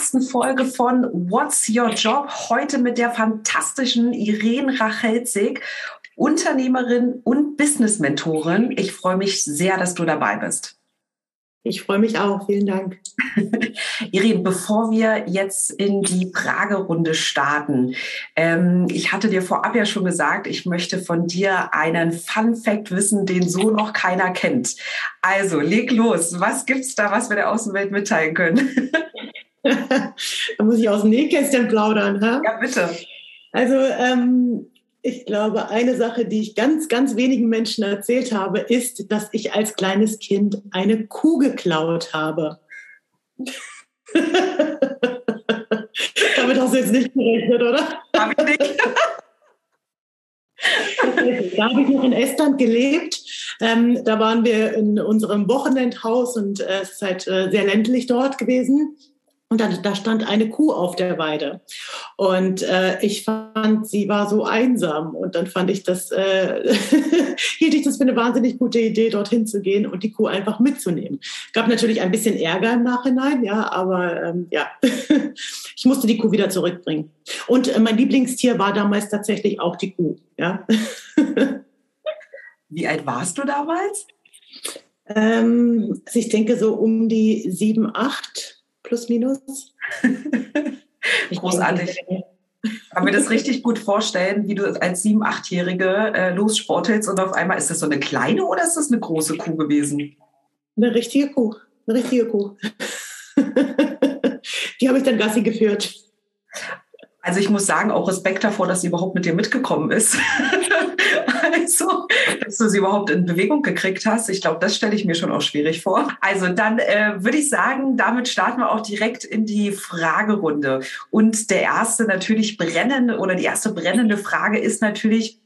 ersten Folge von What's Your Job? Heute mit der fantastischen Irene Rachelzig, Unternehmerin und Business-Mentorin. Ich freue mich sehr, dass du dabei bist. Ich freue mich auch. Vielen Dank. Irene, bevor wir jetzt in die Fragerunde starten, ähm, ich hatte dir vorab ja schon gesagt, ich möchte von dir einen Fun Fact wissen, den so noch keiner kennt. Also leg los. Was gibt's da, was wir der Außenwelt mitteilen können? da muss ich aus dem Nähkästchen plaudern. Ha? Ja, bitte. Also ähm, ich glaube, eine Sache, die ich ganz, ganz wenigen Menschen erzählt habe, ist, dass ich als kleines Kind eine Kuh geklaut habe. Damit hast du jetzt nicht gerechnet, oder? Habe ich nicht. da habe ich noch in Estland gelebt. Ähm, da waren wir in unserem Wochenendhaus und äh, es ist halt äh, sehr ländlich dort gewesen. Und dann, da stand eine Kuh auf der Weide. Und äh, ich fand, sie war so einsam. Und dann fand ich das, äh, hielt ich das für eine wahnsinnig gute Idee, dorthin zu gehen und die Kuh einfach mitzunehmen. Gab natürlich ein bisschen Ärger im Nachhinein, ja, aber ähm, ja, ich musste die Kuh wieder zurückbringen. Und äh, mein Lieblingstier war damals tatsächlich auch die Kuh, ja. Wie alt warst du damals? Ähm, also ich denke so um die sieben, acht plus minus. Großartig. Kann mir das richtig gut vorstellen, wie du als sieben-, achtjährige äh, lossportelst und auf einmal ist das so eine kleine oder ist das eine große Kuh gewesen? Eine richtige Kuh, eine richtige Kuh. Die habe ich dann Gassi geführt. Also ich muss sagen, auch Respekt davor, dass sie überhaupt mit dir mitgekommen ist. Also, dass du sie überhaupt in Bewegung gekriegt hast. Ich glaube, das stelle ich mir schon auch schwierig vor. Also dann äh, würde ich sagen, damit starten wir auch direkt in die Fragerunde. Und der erste natürlich brennende oder die erste brennende Frage ist natürlich,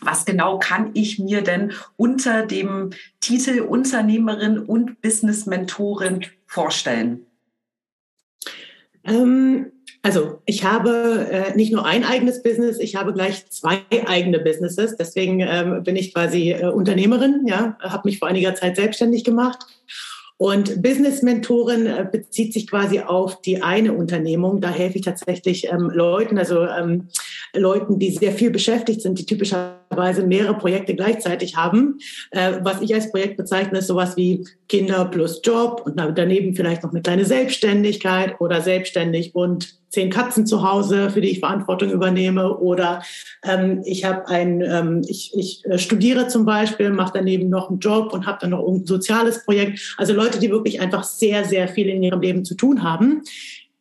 was genau kann ich mir denn unter dem Titel Unternehmerin und Business Mentorin vorstellen? Ähm also ich habe äh, nicht nur ein eigenes Business, ich habe gleich zwei eigene Businesses. Deswegen ähm, bin ich quasi äh, Unternehmerin, ja, habe mich vor einiger Zeit selbstständig gemacht und Business Mentorin äh, bezieht sich quasi auf die eine Unternehmung. Da helfe ich tatsächlich ähm, Leuten, also ähm, Leuten, die sehr viel beschäftigt sind, die typischerweise mehrere Projekte gleichzeitig haben. Äh, was ich als Projekt bezeichne, ist sowas wie Kinder plus Job und daneben vielleicht noch eine kleine Selbstständigkeit oder selbstständig und zehn Katzen zu Hause, für die ich Verantwortung übernehme. Oder ähm, ich habe ein, ähm, ich, ich äh, studiere zum Beispiel, mache daneben noch einen Job und habe dann noch ein soziales Projekt. Also Leute, die wirklich einfach sehr, sehr viel in ihrem Leben zu tun haben.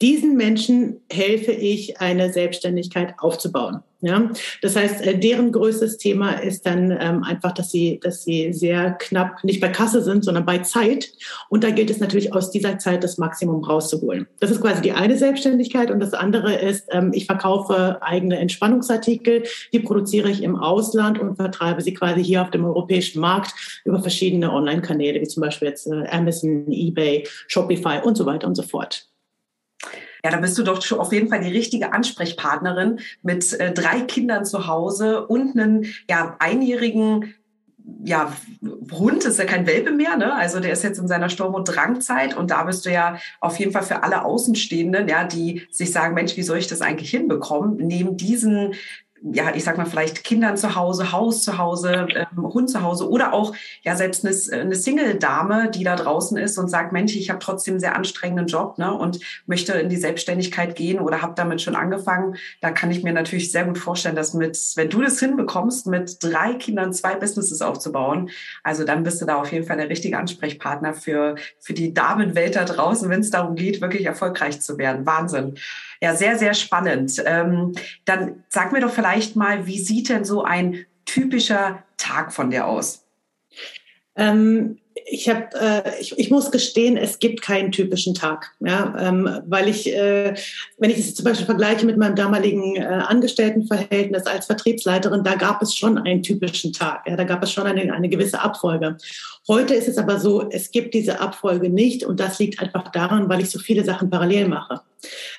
Diesen Menschen helfe ich, eine Selbstständigkeit aufzubauen. Ja, das heißt, äh, deren größtes Thema ist dann ähm, einfach, dass sie, dass sie sehr knapp nicht bei Kasse sind, sondern bei Zeit. Und da gilt es natürlich aus dieser Zeit das Maximum rauszuholen. Das ist quasi die eine Selbstständigkeit. Und das andere ist, ähm, ich verkaufe eigene Entspannungsartikel, die produziere ich im Ausland und vertreibe sie quasi hier auf dem europäischen Markt über verschiedene Online-Kanäle, wie zum Beispiel jetzt äh, Amazon, eBay, Shopify und so weiter und so fort. Ja, da bist du doch auf jeden Fall die richtige Ansprechpartnerin mit äh, drei Kindern zu Hause und einen ja, einjährigen ja, Hund ist ja kein Welpe mehr, ne? Also der ist jetzt in seiner Sturm- und Drangzeit und da bist du ja auf jeden Fall für alle Außenstehenden, ja, die sich sagen, Mensch, wie soll ich das eigentlich hinbekommen? Neben diesen ja, ich sag mal, vielleicht Kindern zu Hause, Haus zu Hause, ähm, Hund zu Hause oder auch ja selbst eine, eine Single-Dame, die da draußen ist und sagt, Mensch, ich habe trotzdem einen sehr anstrengenden Job ne, und möchte in die Selbstständigkeit gehen oder habe damit schon angefangen. Da kann ich mir natürlich sehr gut vorstellen, dass mit, wenn du das hinbekommst, mit drei Kindern zwei Businesses aufzubauen, also dann bist du da auf jeden Fall der richtige Ansprechpartner für, für die Damenwelt da draußen, wenn es darum geht, wirklich erfolgreich zu werden. Wahnsinn. Ja, sehr, sehr spannend. Ähm, dann sag mir doch vielleicht mal, wie sieht denn so ein typischer Tag von dir aus? Ähm, ich, hab, äh, ich, ich muss gestehen, es gibt keinen typischen Tag, ja, ähm, weil ich, äh, wenn ich es zum Beispiel vergleiche mit meinem damaligen äh, Angestelltenverhältnis als Vertriebsleiterin, da gab es schon einen typischen Tag, ja, da gab es schon eine, eine gewisse Abfolge. Heute ist es aber so, es gibt diese Abfolge nicht und das liegt einfach daran, weil ich so viele Sachen parallel mache.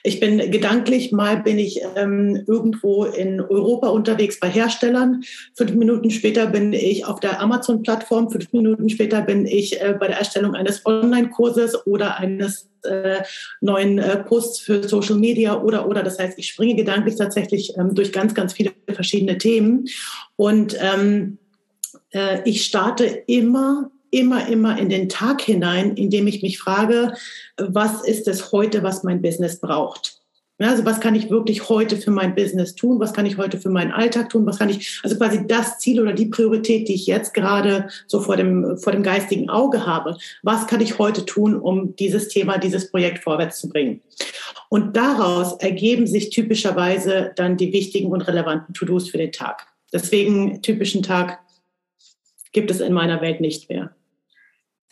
Ich bin gedanklich, mal bin ich ähm, irgendwo in Europa unterwegs bei Herstellern. Fünf Minuten später bin ich auf der Amazon-Plattform. Fünf Minuten später bin ich äh, bei der Erstellung eines Online-Kurses oder eines äh, neuen äh, Posts für Social Media oder oder. Das heißt, ich springe gedanklich tatsächlich ähm, durch ganz, ganz viele verschiedene Themen. Und ähm, äh, ich starte immer immer, immer in den Tag hinein, indem ich mich frage, was ist es heute, was mein Business braucht? Also was kann ich wirklich heute für mein Business tun? Was kann ich heute für meinen Alltag tun? Was kann ich, also quasi das Ziel oder die Priorität, die ich jetzt gerade so vor dem, vor dem geistigen Auge habe. Was kann ich heute tun, um dieses Thema, dieses Projekt vorwärts zu bringen? Und daraus ergeben sich typischerweise dann die wichtigen und relevanten To-Dos für den Tag. Deswegen typischen Tag gibt es in meiner Welt nicht mehr.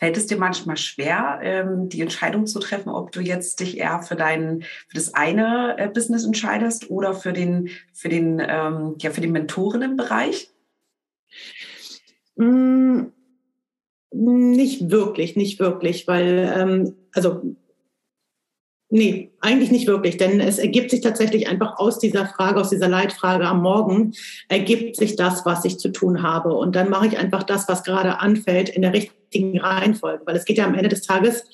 Fällt es dir manchmal schwer, ähm, die Entscheidung zu treffen, ob du jetzt dich eher für dein, für das eine äh, Business entscheidest oder für den, für den, ähm, ja, für den Mentorinnenbereich? Mm, nicht wirklich, nicht wirklich, weil, ähm, also Nee, eigentlich nicht wirklich, denn es ergibt sich tatsächlich einfach aus dieser Frage, aus dieser Leitfrage am Morgen, ergibt sich das, was ich zu tun habe. Und dann mache ich einfach das, was gerade anfällt, in der richtigen Reihenfolge. Weil es geht ja am Ende des Tages,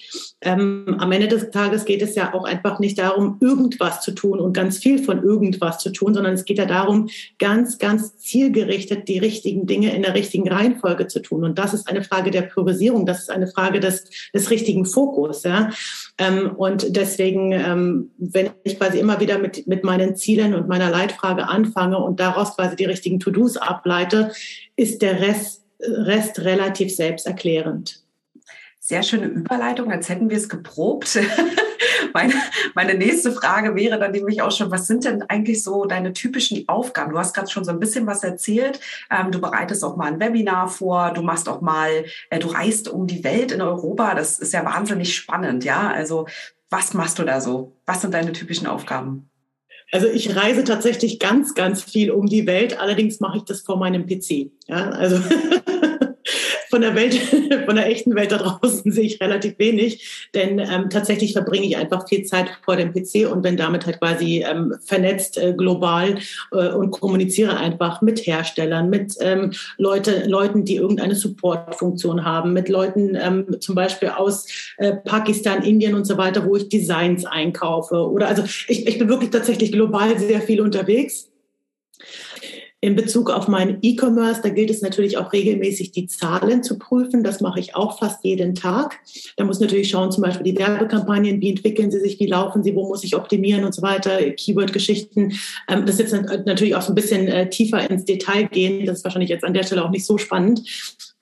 ähm, am Ende des Tages geht es ja auch einfach nicht darum, irgendwas zu tun und ganz viel von irgendwas zu tun, sondern es geht ja darum, ganz, ganz zielgerichtet die richtigen Dinge in der richtigen Reihenfolge zu tun. Und das ist eine Frage der Priorisierung, das ist eine Frage des, des richtigen Fokus. Ja? Ähm, und deswegen, ähm, wenn ich quasi immer wieder mit, mit meinen Zielen und meiner Leitfrage anfange und daraus quasi die richtigen To-Dos ableite, ist der Rest Rest relativ selbsterklärend. Sehr schöne Überleitung, als hätten wir es geprobt. meine, meine nächste Frage wäre dann nämlich auch schon, was sind denn eigentlich so deine typischen Aufgaben? Du hast gerade schon so ein bisschen was erzählt. Ähm, du bereitest auch mal ein Webinar vor, du machst auch mal, äh, du reist um die Welt in Europa. Das ist ja wahnsinnig spannend, ja. Also was machst du da so? Was sind deine typischen Aufgaben? Also ich reise tatsächlich ganz, ganz viel um die Welt. Allerdings mache ich das vor meinem PC. Ja, also von der Welt, von der echten Welt da draußen sehe ich relativ wenig, denn ähm, tatsächlich verbringe ich einfach viel Zeit vor dem PC und bin damit halt quasi ähm, vernetzt äh, global äh, und kommuniziere einfach mit Herstellern, mit ähm, Leute, Leuten, die irgendeine Supportfunktion haben, mit Leuten ähm, zum Beispiel aus äh, Pakistan, Indien und so weiter, wo ich Designs einkaufe. Oder also ich, ich bin wirklich tatsächlich global sehr viel unterwegs. In Bezug auf meinen E-Commerce, da gilt es natürlich auch regelmäßig, die Zahlen zu prüfen. Das mache ich auch fast jeden Tag. Da muss natürlich schauen, zum Beispiel die Werbekampagnen, wie entwickeln sie sich, wie laufen sie, wo muss ich optimieren und so weiter, Keyword-Geschichten. Ähm, das ist jetzt natürlich auch so ein bisschen äh, tiefer ins Detail gehen. Das ist wahrscheinlich jetzt an der Stelle auch nicht so spannend.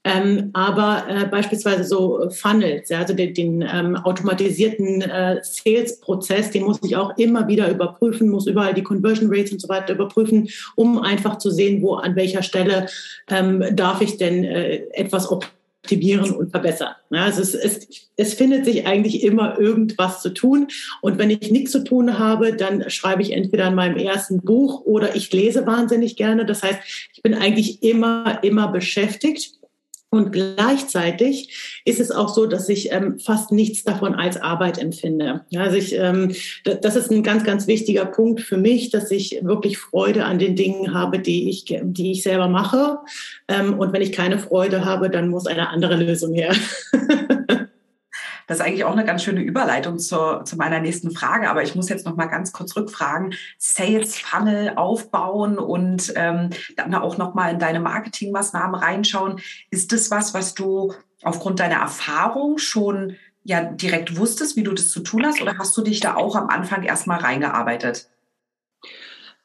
Ähm, aber äh, beispielsweise so Funnels, ja, also den, den ähm, automatisierten äh, Sales-Prozess, den muss ich auch immer wieder überprüfen, muss überall die Conversion Rates und so weiter überprüfen, um einfach zu sehen, wo an welcher Stelle ähm, darf ich denn äh, etwas optimieren und verbessern. Ja, also es, es, es findet sich eigentlich immer irgendwas zu tun. Und wenn ich nichts zu tun habe, dann schreibe ich entweder in meinem ersten Buch oder ich lese wahnsinnig gerne. Das heißt, ich bin eigentlich immer, immer beschäftigt. Und gleichzeitig ist es auch so, dass ich ähm, fast nichts davon als Arbeit empfinde. Ja, also ich, ähm, das ist ein ganz, ganz wichtiger Punkt für mich, dass ich wirklich Freude an den Dingen habe, die ich, die ich selber mache. Ähm, und wenn ich keine Freude habe, dann muss eine andere Lösung her. Das ist eigentlich auch eine ganz schöne Überleitung zu, zu meiner nächsten Frage. Aber ich muss jetzt noch mal ganz kurz rückfragen. Sales Funnel aufbauen und ähm, dann auch noch mal in deine Marketingmaßnahmen reinschauen. Ist das was, was du aufgrund deiner Erfahrung schon ja direkt wusstest, wie du das zu tun hast? Oder hast du dich da auch am Anfang erstmal reingearbeitet?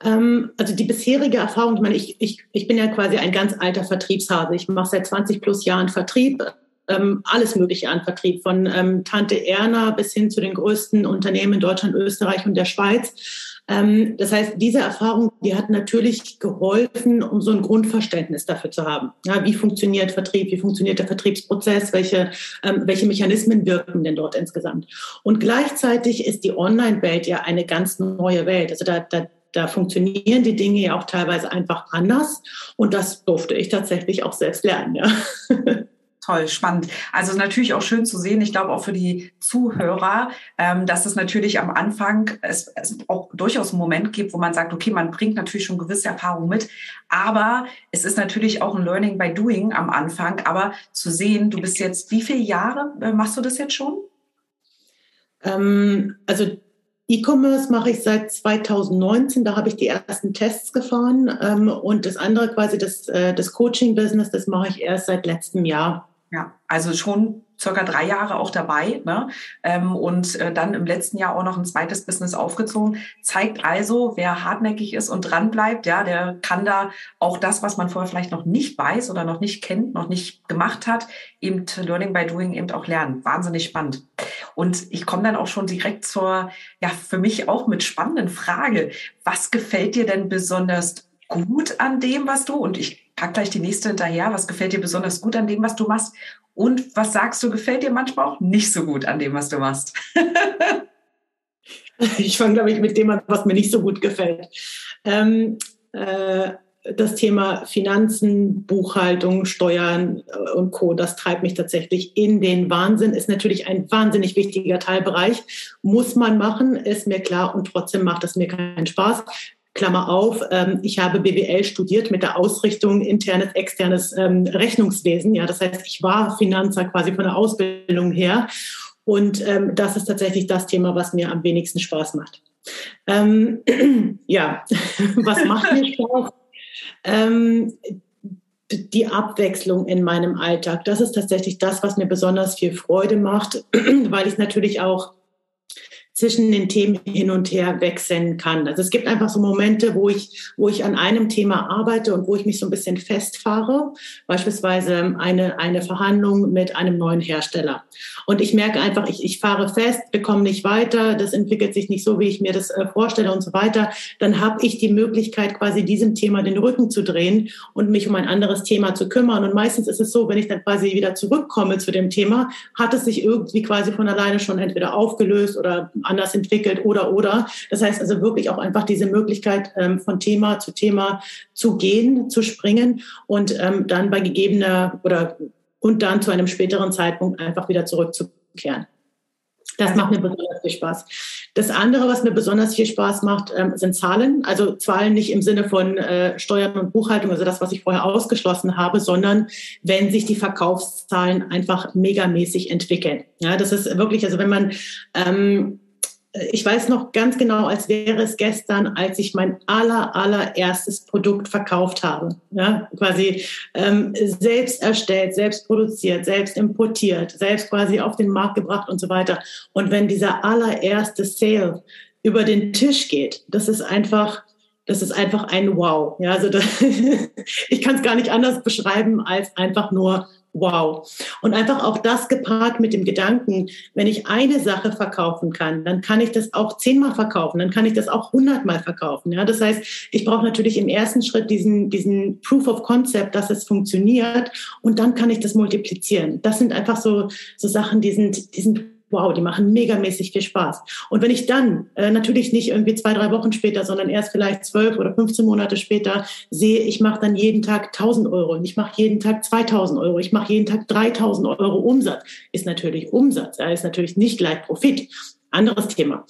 Ähm, also die bisherige Erfahrung, ich meine, ich, ich, ich bin ja quasi ein ganz alter Vertriebshase. Ich mache seit 20 plus Jahren Vertrieb, ähm, alles Mögliche an Vertrieb, von ähm, Tante Erna bis hin zu den größten Unternehmen in Deutschland, Österreich und der Schweiz. Ähm, das heißt, diese Erfahrung, die hat natürlich geholfen, um so ein Grundverständnis dafür zu haben. Ja, wie funktioniert Vertrieb? Wie funktioniert der Vertriebsprozess? Welche, ähm, welche Mechanismen wirken denn dort insgesamt? Und gleichzeitig ist die Online-Welt ja eine ganz neue Welt. Also da, da da funktionieren die Dinge ja auch teilweise einfach anders. Und das durfte ich tatsächlich auch selbst lernen. Ja. Toll, spannend. Also natürlich auch schön zu sehen, ich glaube auch für die Zuhörer, ähm, dass es natürlich am Anfang es, es auch durchaus einen Moment gibt, wo man sagt, okay, man bringt natürlich schon gewisse Erfahrungen mit, aber es ist natürlich auch ein Learning by Doing am Anfang. Aber zu sehen, du bist jetzt, wie viele Jahre äh, machst du das jetzt schon? Ähm, also E-Commerce mache ich seit 2019, da habe ich die ersten Tests gefahren ähm, und das andere quasi das, äh, das Coaching-Business, das mache ich erst seit letztem Jahr. Ja, also schon circa drei Jahre auch dabei ne? Ähm, und äh, dann im letzten Jahr auch noch ein zweites Business aufgezogen. Zeigt also, wer hartnäckig ist und dran bleibt, ja, der kann da auch das, was man vorher vielleicht noch nicht weiß oder noch nicht kennt, noch nicht gemacht hat, eben Learning by Doing eben auch lernen. Wahnsinnig spannend. Und ich komme dann auch schon direkt zur, ja, für mich auch mit spannenden Frage. Was gefällt dir denn besonders gut an dem, was du, und ich pack gleich die nächste hinterher, was gefällt dir besonders gut an dem, was du machst? Und was sagst du, gefällt dir manchmal auch nicht so gut an dem, was du machst? ich fange, glaube ich, mit dem an, was mir nicht so gut gefällt. Ähm, äh, das Thema Finanzen, Buchhaltung, Steuern äh, und Co., das treibt mich tatsächlich in den Wahnsinn. Ist natürlich ein wahnsinnig wichtiger Teilbereich. Muss man machen, ist mir klar. Und trotzdem macht es mir keinen Spaß. Klammer auf, ähm, ich habe BWL studiert mit der Ausrichtung internes, externes ähm, Rechnungswesen. Ja, das heißt, ich war Finanzer quasi von der Ausbildung her. Und ähm, das ist tatsächlich das Thema, was mir am wenigsten Spaß macht. Ähm, ja, was macht mir Spaß? Ähm, die Abwechslung in meinem Alltag. Das ist tatsächlich das, was mir besonders viel Freude macht, weil ich natürlich auch zwischen den Themen hin und her wechseln kann. Also es gibt einfach so Momente, wo ich, wo ich an einem Thema arbeite und wo ich mich so ein bisschen festfahre. Beispielsweise eine, eine Verhandlung mit einem neuen Hersteller. Und ich merke einfach, ich, ich fahre fest, bekomme nicht weiter, das entwickelt sich nicht so, wie ich mir das äh, vorstelle und so weiter. Dann habe ich die Möglichkeit, quasi diesem Thema den Rücken zu drehen und mich um ein anderes Thema zu kümmern. Und meistens ist es so, wenn ich dann quasi wieder zurückkomme zu dem Thema, hat es sich irgendwie quasi von alleine schon entweder aufgelöst oder anders entwickelt oder oder. Das heißt also wirklich auch einfach diese Möglichkeit ähm, von Thema zu Thema zu gehen, zu springen und ähm, dann bei gegebener oder und dann zu einem späteren Zeitpunkt einfach wieder zurückzukehren. Das macht mir besonders viel Spaß. Das andere, was mir besonders viel Spaß macht, ähm, sind Zahlen. Also Zahlen nicht im Sinne von äh, Steuern und Buchhaltung, also das, was ich vorher ausgeschlossen habe, sondern wenn sich die Verkaufszahlen einfach megamäßig entwickeln. Ja, das ist wirklich, also wenn man ähm, ich weiß noch ganz genau, als wäre es gestern, als ich mein aller, allererstes Produkt verkauft habe. Ja, quasi ähm, selbst erstellt, selbst produziert, selbst importiert, selbst quasi auf den Markt gebracht und so weiter. Und wenn dieser allererste Sale über den Tisch geht, das ist einfach, das ist einfach ein Wow. Ja, also das, ich kann es gar nicht anders beschreiben als einfach nur wow. Und einfach auch das gepaart mit dem Gedanken, wenn ich eine Sache verkaufen kann, dann kann ich das auch zehnmal verkaufen, dann kann ich das auch hundertmal verkaufen. Ja, das heißt, ich brauche natürlich im ersten Schritt diesen, diesen Proof of Concept, dass es funktioniert und dann kann ich das multiplizieren. Das sind einfach so, so Sachen, die sind, die sind wow, die machen megamäßig viel Spaß. Und wenn ich dann äh, natürlich nicht irgendwie zwei, drei Wochen später, sondern erst vielleicht zwölf oder 15 Monate später sehe, ich mache dann jeden Tag 1000 Euro und ich mache jeden Tag 2000 Euro, ich mache jeden Tag 3000 Euro Umsatz, ist natürlich Umsatz, ist natürlich nicht gleich Profit anderes Thema.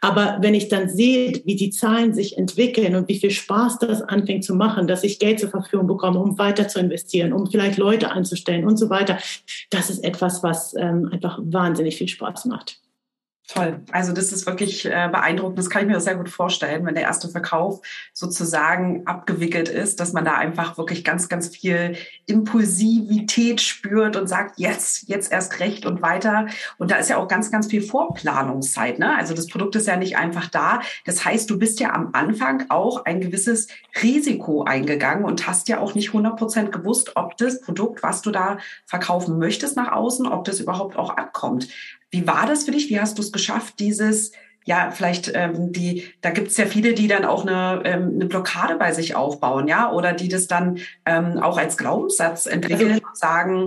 Aber wenn ich dann sehe, wie die Zahlen sich entwickeln und wie viel Spaß das anfängt zu machen, dass ich Geld zur Verfügung bekomme, um weiter zu investieren, um vielleicht Leute anzustellen und so weiter, das ist etwas, was ähm, einfach wahnsinnig viel Spaß macht. Toll. Also das ist wirklich äh, beeindruckend. Das kann ich mir sehr gut vorstellen, wenn der erste Verkauf sozusagen abgewickelt ist, dass man da einfach wirklich ganz, ganz viel Impulsivität spürt und sagt, jetzt, jetzt erst recht und weiter. Und da ist ja auch ganz, ganz viel Vorplanungszeit. Ne? Also das Produkt ist ja nicht einfach da. Das heißt, du bist ja am Anfang auch ein gewisses Risiko eingegangen und hast ja auch nicht 100 Prozent gewusst, ob das Produkt, was du da verkaufen möchtest nach außen, ob das überhaupt auch abkommt. Wie war das für dich? Wie hast du es geschafft, dieses, ja, vielleicht ähm, die, da gibt es ja viele, die dann auch eine, ähm, eine Blockade bei sich aufbauen, ja, oder die das dann ähm, auch als Glaubenssatz entwickeln also, und sagen,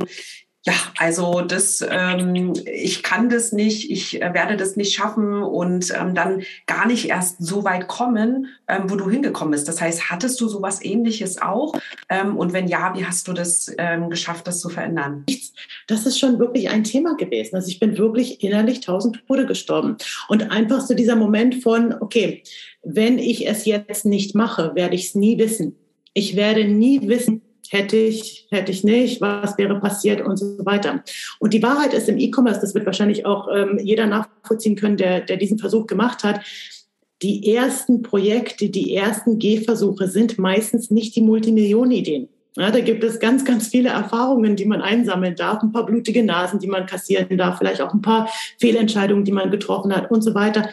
ja, also das, ähm, ich kann das nicht, ich äh, werde das nicht schaffen und ähm, dann gar nicht erst so weit kommen, ähm, wo du hingekommen bist. Das heißt, hattest du sowas Ähnliches auch? Ähm, und wenn ja, wie hast du das ähm, geschafft, das zu verändern? Das ist schon wirklich ein Thema gewesen. Also ich bin wirklich innerlich tausend Tode gestorben. Und einfach so dieser Moment von, okay, wenn ich es jetzt nicht mache, werde ich es nie wissen. Ich werde nie wissen, hätte ich, hätte ich nicht, was wäre passiert und so weiter. Und die Wahrheit ist im E-Commerce, das wird wahrscheinlich auch ähm, jeder nachvollziehen können, der, der diesen Versuch gemacht hat, die ersten Projekte, die ersten Gehversuche sind meistens nicht die Multimillionenideen. Ja, da gibt es ganz, ganz viele Erfahrungen, die man einsammeln darf, ein paar blutige Nasen, die man kassieren darf, vielleicht auch ein paar Fehlentscheidungen, die man getroffen hat und so weiter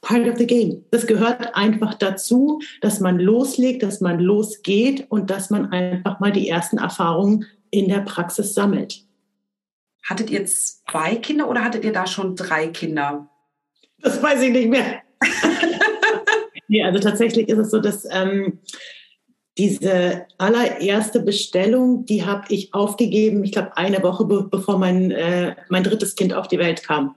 part of the game. Das gehört einfach dazu, dass man loslegt, dass man losgeht und dass man einfach mal die ersten Erfahrungen in der Praxis sammelt. Hattet ihr zwei Kinder oder hattet ihr da schon drei Kinder? Das weiß ich nicht mehr. nee, also tatsächlich ist es so, dass ähm, diese allererste Bestellung, die habe ich aufgegeben, ich glaube, eine Woche be bevor mein, äh, mein drittes Kind auf die Welt kam.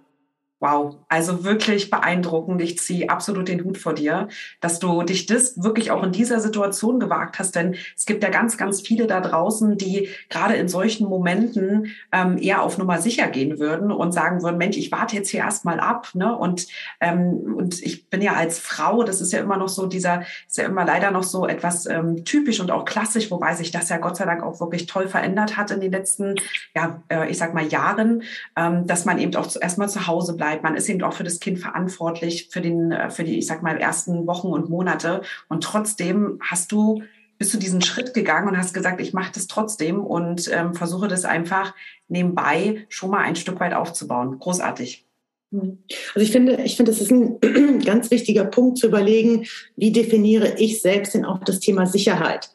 Wow, also wirklich beeindruckend. Ich ziehe absolut den Hut vor dir, dass du dich das wirklich auch in dieser Situation gewagt hast. Denn es gibt ja ganz, ganz viele da draußen, die gerade in solchen Momenten ähm, eher auf Nummer sicher gehen würden und sagen würden, Mensch, ich warte jetzt hier erstmal ab. Ne? Und, ähm, und ich bin ja als Frau, das ist ja immer noch so dieser, ist ja immer leider noch so etwas ähm, typisch und auch klassisch, wobei sich das ja Gott sei Dank auch wirklich toll verändert hat in den letzten, ja, äh, ich sag mal Jahren, ähm, dass man eben auch erstmal zu Hause bleibt Zeit. Man ist eben auch für das Kind verantwortlich für den, äh, für die, ich sag mal, ersten Wochen und Monate. Und trotzdem hast du bist du diesen Schritt gegangen und hast gesagt, ich mache das trotzdem und ähm, versuche das einfach nebenbei schon mal ein Stück weit aufzubauen. Großartig. Also ich finde, ich finde, es ist ein ganz wichtiger Punkt zu überlegen, wie definiere ich selbst denn auch das Thema Sicherheit?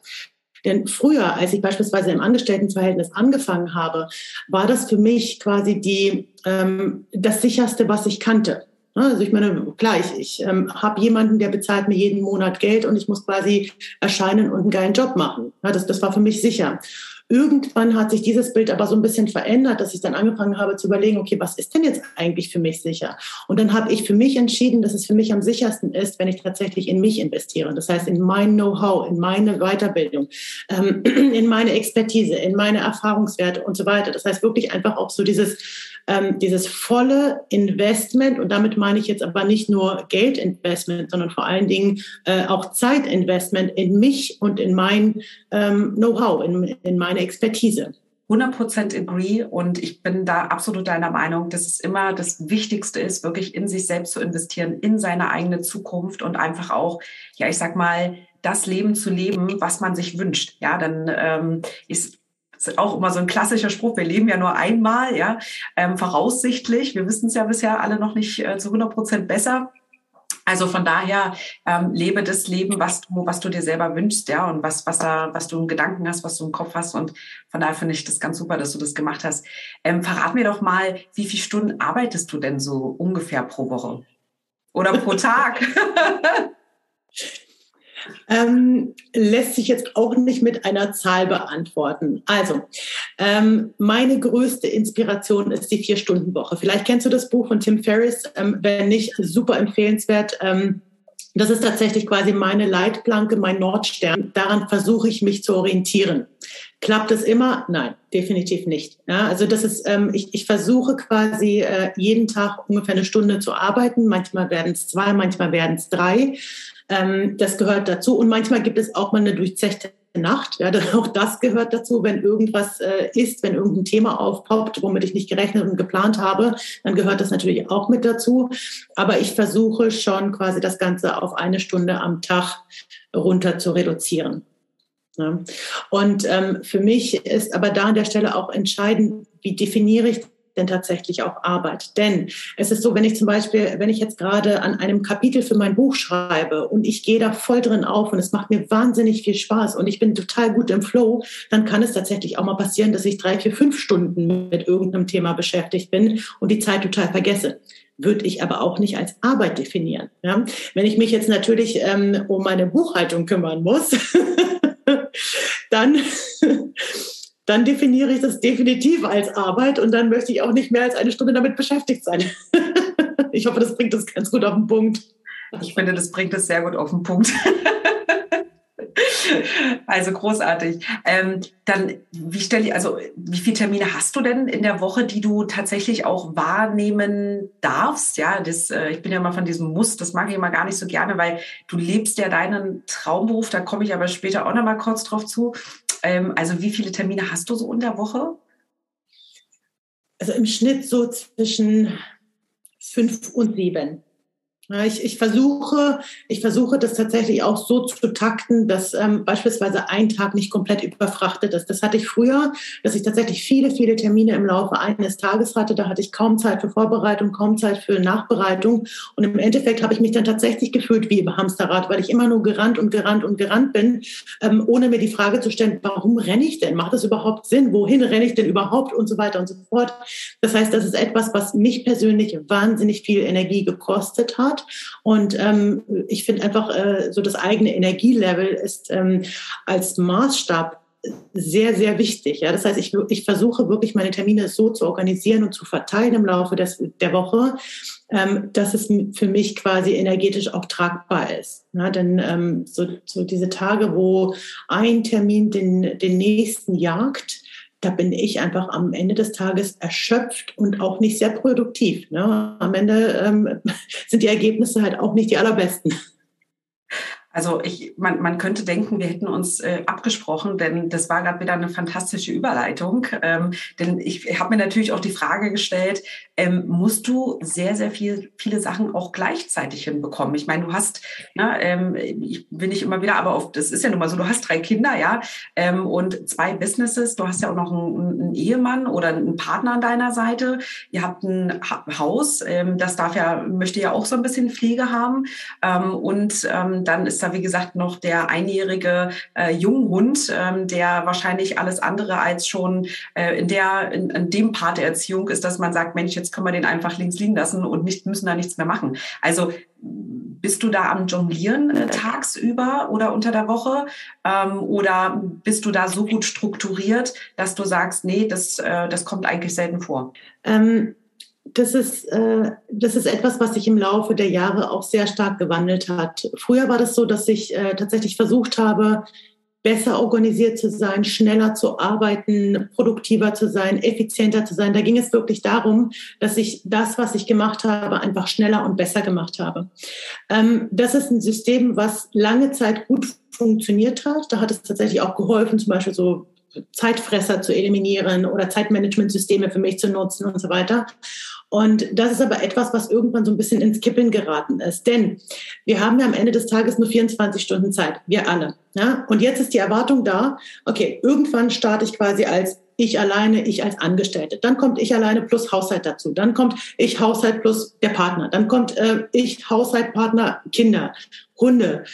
Denn früher, als ich beispielsweise im Angestelltenverhältnis angefangen habe, war das für mich quasi die, ähm, das sicherste, was ich kannte. Also ich meine, klar, ich, ich ähm, habe jemanden, der bezahlt mir jeden Monat Geld und ich muss quasi erscheinen und einen geilen Job machen. Ja, das, das war für mich sicher. Irgendwann hat sich dieses Bild aber so ein bisschen verändert, dass ich dann angefangen habe zu überlegen, okay, was ist denn jetzt eigentlich für mich sicher? Und dann habe ich für mich entschieden, dass es für mich am sichersten ist, wenn ich tatsächlich in mich investiere. Das heißt, in mein Know-how, in meine Weiterbildung, ähm, in meine Expertise, in meine Erfahrungswerte und so weiter. Das heißt wirklich einfach auch so dieses ähm, dieses volle Investment, und damit meine ich jetzt aber nicht nur Geldinvestment, sondern vor allen Dingen äh, auch Zeitinvestment in mich und in mein ähm, Know-how, in, in meine Expertise. 100% agree und ich bin da absolut deiner Meinung, dass es immer das Wichtigste ist, wirklich in sich selbst zu investieren, in seine eigene Zukunft und einfach auch, ja, ich sag mal, das Leben zu leben, was man sich wünscht. Ja, dann ähm, ist ist auch immer so ein klassischer Spruch, wir leben ja nur einmal, ja, ähm, voraussichtlich. Wir wissen es ja bisher alle noch nicht äh, zu 100 Prozent besser. Also von daher ähm, lebe das Leben, was du, was du dir selber wünschst, ja, und was, was da, was du im Gedanken hast, was du im Kopf hast. Und von daher finde ich das ganz super, dass du das gemacht hast. Ähm, verrat mir doch mal, wie viele Stunden arbeitest du denn so ungefähr pro Woche? Oder pro Tag? Ähm, lässt sich jetzt auch nicht mit einer Zahl beantworten. Also, ähm, meine größte Inspiration ist die Vier-Stunden-Woche. Vielleicht kennst du das Buch von Tim Ferriss. Ähm, wenn nicht, super empfehlenswert. Ähm, das ist tatsächlich quasi meine Leitplanke, mein Nordstern. Daran versuche ich mich zu orientieren. Klappt es immer? Nein, definitiv nicht. Ja, also das ist, ähm, ich, ich versuche quasi äh, jeden Tag ungefähr eine Stunde zu arbeiten. Manchmal werden es zwei, manchmal werden es drei. Ähm, das gehört dazu. Und manchmal gibt es auch mal eine durchzechte Nacht. Ja, auch das gehört dazu. Wenn irgendwas äh, ist, wenn irgendein Thema aufpoppt, womit ich nicht gerechnet und geplant habe, dann gehört das natürlich auch mit dazu. Aber ich versuche schon quasi das Ganze auf eine Stunde am Tag runter zu reduzieren. Ja. Und ähm, für mich ist aber da an der Stelle auch entscheidend, wie definiere ich denn tatsächlich auch Arbeit? Denn es ist so, wenn ich zum Beispiel, wenn ich jetzt gerade an einem Kapitel für mein Buch schreibe und ich gehe da voll drin auf und es macht mir wahnsinnig viel Spaß und ich bin total gut im Flow, dann kann es tatsächlich auch mal passieren, dass ich drei, vier, fünf Stunden mit irgendeinem Thema beschäftigt bin und die Zeit total vergesse würde ich aber auch nicht als Arbeit definieren. Ja? Wenn ich mich jetzt natürlich ähm, um meine Buchhaltung kümmern muss, dann dann definiere ich das definitiv als Arbeit und dann möchte ich auch nicht mehr als eine Stunde damit beschäftigt sein. ich hoffe, das bringt das ganz gut auf den Punkt. Ich finde, das bringt es sehr gut auf den Punkt. Also großartig. Ähm, dann, wie stelle ich, also wie viele Termine hast du denn in der Woche, die du tatsächlich auch wahrnehmen darfst? Ja, das, äh, ich bin ja mal von diesem Muss, das mag ich immer gar nicht so gerne, weil du lebst ja deinen Traumberuf, da komme ich aber später auch noch mal kurz drauf zu. Ähm, also wie viele Termine hast du so in der Woche? Also im Schnitt so zwischen fünf und sieben. Ich, ich, versuche, ich versuche das tatsächlich auch so zu takten, dass ähm, beispielsweise ein Tag nicht komplett überfrachtet ist. Das hatte ich früher, dass ich tatsächlich viele, viele Termine im Laufe eines Tages hatte. Da hatte ich kaum Zeit für Vorbereitung, kaum Zeit für Nachbereitung. Und im Endeffekt habe ich mich dann tatsächlich gefühlt wie im Hamsterrad, weil ich immer nur gerannt und gerannt und gerannt bin, ähm, ohne mir die Frage zu stellen, warum renne ich denn? Macht das überhaupt Sinn? Wohin renne ich denn überhaupt? Und so weiter und so fort. Das heißt, das ist etwas, was mich persönlich wahnsinnig viel Energie gekostet hat hat. Und ähm, ich finde einfach, äh, so das eigene Energielevel ist ähm, als Maßstab sehr, sehr wichtig. Ja? Das heißt, ich, ich versuche wirklich meine Termine so zu organisieren und zu verteilen im Laufe des, der Woche, ähm, dass es für mich quasi energetisch auch tragbar ist. Ja? Denn ähm, so, so diese Tage, wo ein Termin den, den nächsten jagt, da bin ich einfach am Ende des Tages erschöpft und auch nicht sehr produktiv. Ne? Am Ende ähm, sind die Ergebnisse halt auch nicht die allerbesten. Also ich, man, man könnte denken, wir hätten uns äh, abgesprochen, denn das war gerade wieder eine fantastische Überleitung. Ähm, denn ich habe mir natürlich auch die Frage gestellt, ähm, musst du sehr, sehr viel, viele Sachen auch gleichzeitig hinbekommen? Ich meine, du hast, na, ähm, ich bin nicht immer wieder, aber auf, das ist ja nun mal so, du hast drei Kinder, ja, ähm, und zwei Businesses, du hast ja auch noch einen, einen Ehemann oder einen Partner an deiner Seite, ihr habt ein Haus, ähm, das darf ja, möchte ja auch so ein bisschen Pflege haben. Ähm, und ähm, dann ist da, wie gesagt, noch der einjährige äh, Junghund, der wahrscheinlich alles andere als schon äh, in, der, in, in dem Part der Erziehung ist, dass man sagt, Mensch, jetzt können wir den einfach links liegen lassen und nicht, müssen da nichts mehr machen. Also bist du da am Jonglieren äh, tagsüber oder unter der Woche? Ähm, oder bist du da so gut strukturiert, dass du sagst, nee, das, äh, das kommt eigentlich selten vor? Ähm das ist, äh, das ist etwas, was sich im Laufe der Jahre auch sehr stark gewandelt hat. Früher war das so, dass ich äh, tatsächlich versucht habe, besser organisiert zu sein, schneller zu arbeiten, produktiver zu sein, effizienter zu sein. Da ging es wirklich darum, dass ich das, was ich gemacht habe, einfach schneller und besser gemacht habe. Ähm, das ist ein System, was lange Zeit gut funktioniert hat. Da hat es tatsächlich auch geholfen, zum Beispiel so Zeitfresser zu eliminieren oder Zeitmanagementsysteme für mich zu nutzen und so weiter. Und das ist aber etwas, was irgendwann so ein bisschen ins Kippeln geraten ist. Denn wir haben ja am Ende des Tages nur 24 Stunden Zeit. Wir alle. Ja? Und jetzt ist die Erwartung da, okay, irgendwann starte ich quasi als ich alleine, ich als Angestellte. Dann kommt ich alleine plus Haushalt dazu. Dann kommt ich Haushalt plus der Partner. Dann kommt äh, ich Haushalt, Partner, Kinder, Hunde,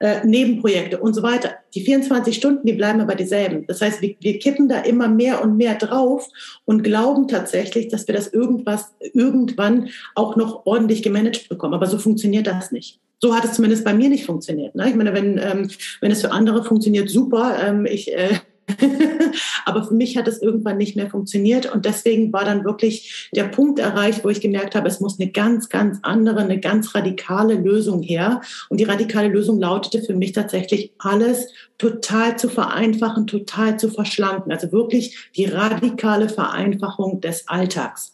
äh, Nebenprojekte und so weiter. Die 24 Stunden, die bleiben aber dieselben. Das heißt, wir, wir kippen da immer mehr und mehr drauf und glauben tatsächlich, dass wir das irgendwas, irgendwann auch noch ordentlich gemanagt bekommen. Aber so funktioniert das nicht. So hat es zumindest bei mir nicht funktioniert. Ne? Ich meine, wenn, ähm, wenn es für andere funktioniert, super. Ähm, ich äh, Aber für mich hat es irgendwann nicht mehr funktioniert und deswegen war dann wirklich der Punkt erreicht, wo ich gemerkt habe, es muss eine ganz, ganz andere, eine ganz radikale Lösung her. Und die radikale Lösung lautete für mich tatsächlich alles total zu vereinfachen, total zu verschlanken. Also wirklich die radikale Vereinfachung des Alltags.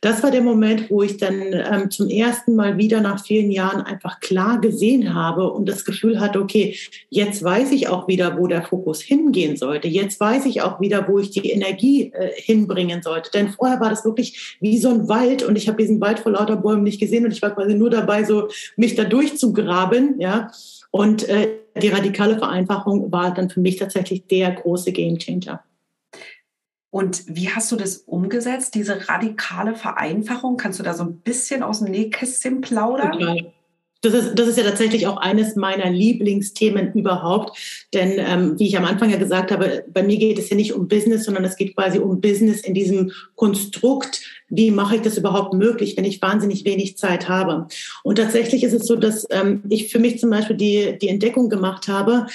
Das war der Moment, wo ich dann ähm, zum ersten Mal wieder nach vielen Jahren einfach klar gesehen habe und das Gefühl hatte, okay, jetzt weiß ich auch wieder, wo der Fokus hingehen sollte. Jetzt weiß ich auch wieder, wo ich die Energie äh, hinbringen sollte. Denn vorher war das wirklich wie so ein Wald und ich habe diesen Wald vor lauter Bäumen nicht gesehen und ich war quasi nur dabei, so mich da durchzugraben, ja. Und äh, die radikale Vereinfachung war dann für mich tatsächlich der große Gamechanger. Und wie hast du das umgesetzt, diese radikale Vereinfachung? Kannst du da so ein bisschen aus dem Nähkästchen plaudern? Okay. Das ist, das ist ja tatsächlich auch eines meiner Lieblingsthemen überhaupt. Denn ähm, wie ich am Anfang ja gesagt habe, bei mir geht es ja nicht um Business, sondern es geht quasi um Business in diesem Konstrukt. Wie mache ich das überhaupt möglich, wenn ich wahnsinnig wenig Zeit habe? Und tatsächlich ist es so, dass ähm, ich für mich zum Beispiel die, die Entdeckung gemacht habe,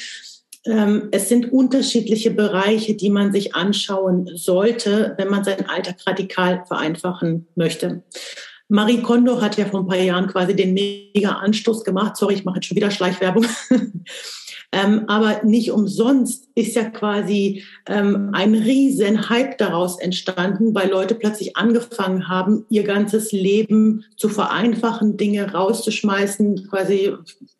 es sind unterschiedliche Bereiche, die man sich anschauen sollte, wenn man seinen Alltag radikal vereinfachen möchte. Marie Kondo hat ja vor ein paar Jahren quasi den mega Anstoß gemacht. Sorry, ich mache jetzt schon wieder Schleichwerbung. ähm, aber nicht umsonst ist ja quasi ähm, ein riesen Hype daraus entstanden, weil Leute plötzlich angefangen haben, ihr ganzes Leben zu vereinfachen, Dinge rauszuschmeißen, quasi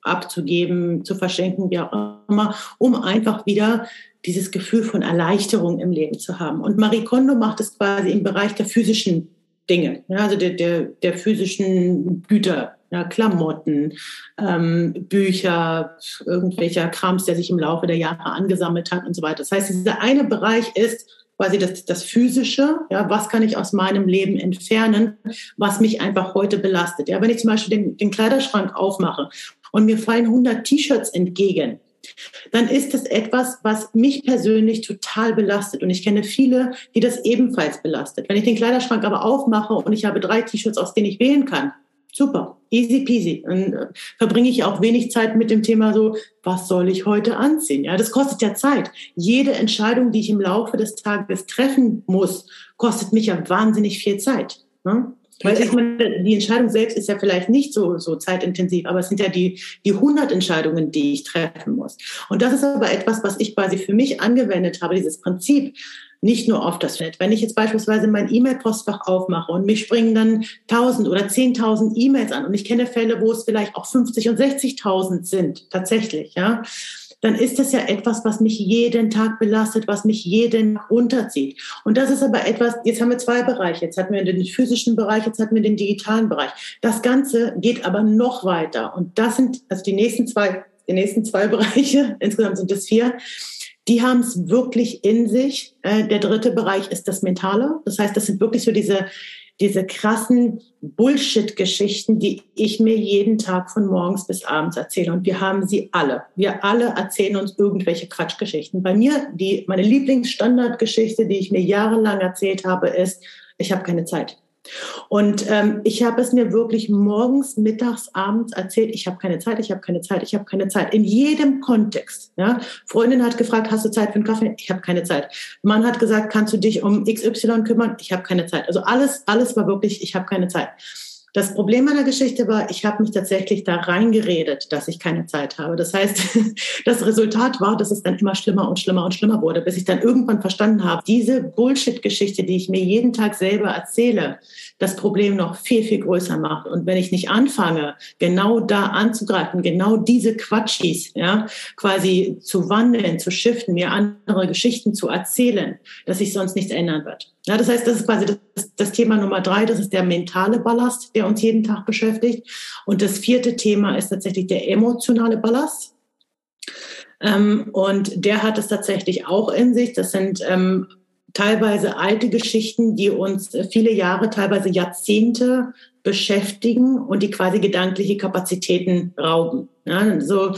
abzugeben, zu verschenken, wie auch immer, um einfach wieder dieses Gefühl von Erleichterung im Leben zu haben. Und Marie Kondo macht es quasi im Bereich der physischen Dinge, ja, also der, der, der physischen Güter, ja, Klamotten, ähm, Bücher, irgendwelcher Krams, der sich im Laufe der Jahre angesammelt hat und so weiter. Das heißt, dieser eine Bereich ist quasi das, das Physische, ja, was kann ich aus meinem Leben entfernen, was mich einfach heute belastet. Ja, wenn ich zum Beispiel den, den Kleiderschrank aufmache und mir fallen 100 T-Shirts entgegen, dann ist das etwas, was mich persönlich total belastet. Und ich kenne viele, die das ebenfalls belastet. Wenn ich den Kleiderschrank aber aufmache und ich habe drei T-Shirts, aus denen ich wählen kann, super, easy peasy. Dann äh, verbringe ich auch wenig Zeit mit dem Thema so, was soll ich heute anziehen? Ja, das kostet ja Zeit. Jede Entscheidung, die ich im Laufe des Tages treffen muss, kostet mich ja wahnsinnig viel Zeit. Ne? Weil ich meine, die Entscheidung selbst ist ja vielleicht nicht so, so zeitintensiv, aber es sind ja die, die 100 Entscheidungen, die ich treffen muss. Und das ist aber etwas, was ich quasi für mich angewendet habe, dieses Prinzip, nicht nur auf das Feld. Wenn ich jetzt beispielsweise mein E-Mail-Postfach aufmache und mich springen dann 1000 oder 10.000 E-Mails an und ich kenne Fälle, wo es vielleicht auch 50 und 60.000 sind, tatsächlich, ja, dann ist das ja etwas, was mich jeden Tag belastet, was mich jeden runterzieht. Und das ist aber etwas, jetzt haben wir zwei Bereiche. Jetzt hatten wir den physischen Bereich, jetzt hatten wir den digitalen Bereich. Das Ganze geht aber noch weiter. Und das sind, also die nächsten zwei, die nächsten zwei Bereiche, insgesamt sind es vier, die haben es wirklich in sich. Äh, der dritte Bereich ist das Mentale. Das heißt, das sind wirklich so diese diese krassen Bullshit-Geschichten, die ich mir jeden Tag von morgens bis abends erzähle. Und wir haben sie alle. Wir alle erzählen uns irgendwelche Quatschgeschichten. Bei mir, die, meine Lieblingsstandardgeschichte, die ich mir jahrelang erzählt habe, ist, ich habe keine Zeit. Und ähm, ich habe es mir wirklich morgens, mittags, abends erzählt, ich habe keine Zeit, ich habe keine Zeit, ich habe keine Zeit. In jedem Kontext. Ja? Freundin hat gefragt, hast du Zeit für einen Kaffee? Ich habe keine Zeit. Mann hat gesagt, kannst du dich um XY kümmern? Ich habe keine Zeit. Also alles, alles war wirklich, ich habe keine Zeit. Das Problem meiner Geschichte war, ich habe mich tatsächlich da reingeredet, dass ich keine Zeit habe. Das heißt, das Resultat war, dass es dann immer schlimmer und schlimmer und schlimmer wurde, bis ich dann irgendwann verstanden habe, diese Bullshit-Geschichte, die ich mir jeden Tag selber erzähle, das Problem noch viel, viel größer macht. Und wenn ich nicht anfange, genau da anzugreifen, genau diese Quatschis, ja, quasi zu wandeln, zu shiften, mir andere Geschichten zu erzählen, dass sich sonst nichts ändern wird. Ja, das heißt, das ist quasi das, das, Thema Nummer drei, das ist der mentale Ballast, der uns jeden Tag beschäftigt. Und das vierte Thema ist tatsächlich der emotionale Ballast. Ähm, und der hat es tatsächlich auch in sich. Das sind ähm, teilweise alte Geschichten, die uns viele Jahre, teilweise Jahrzehnte beschäftigen und die quasi gedankliche Kapazitäten rauben. Ja, so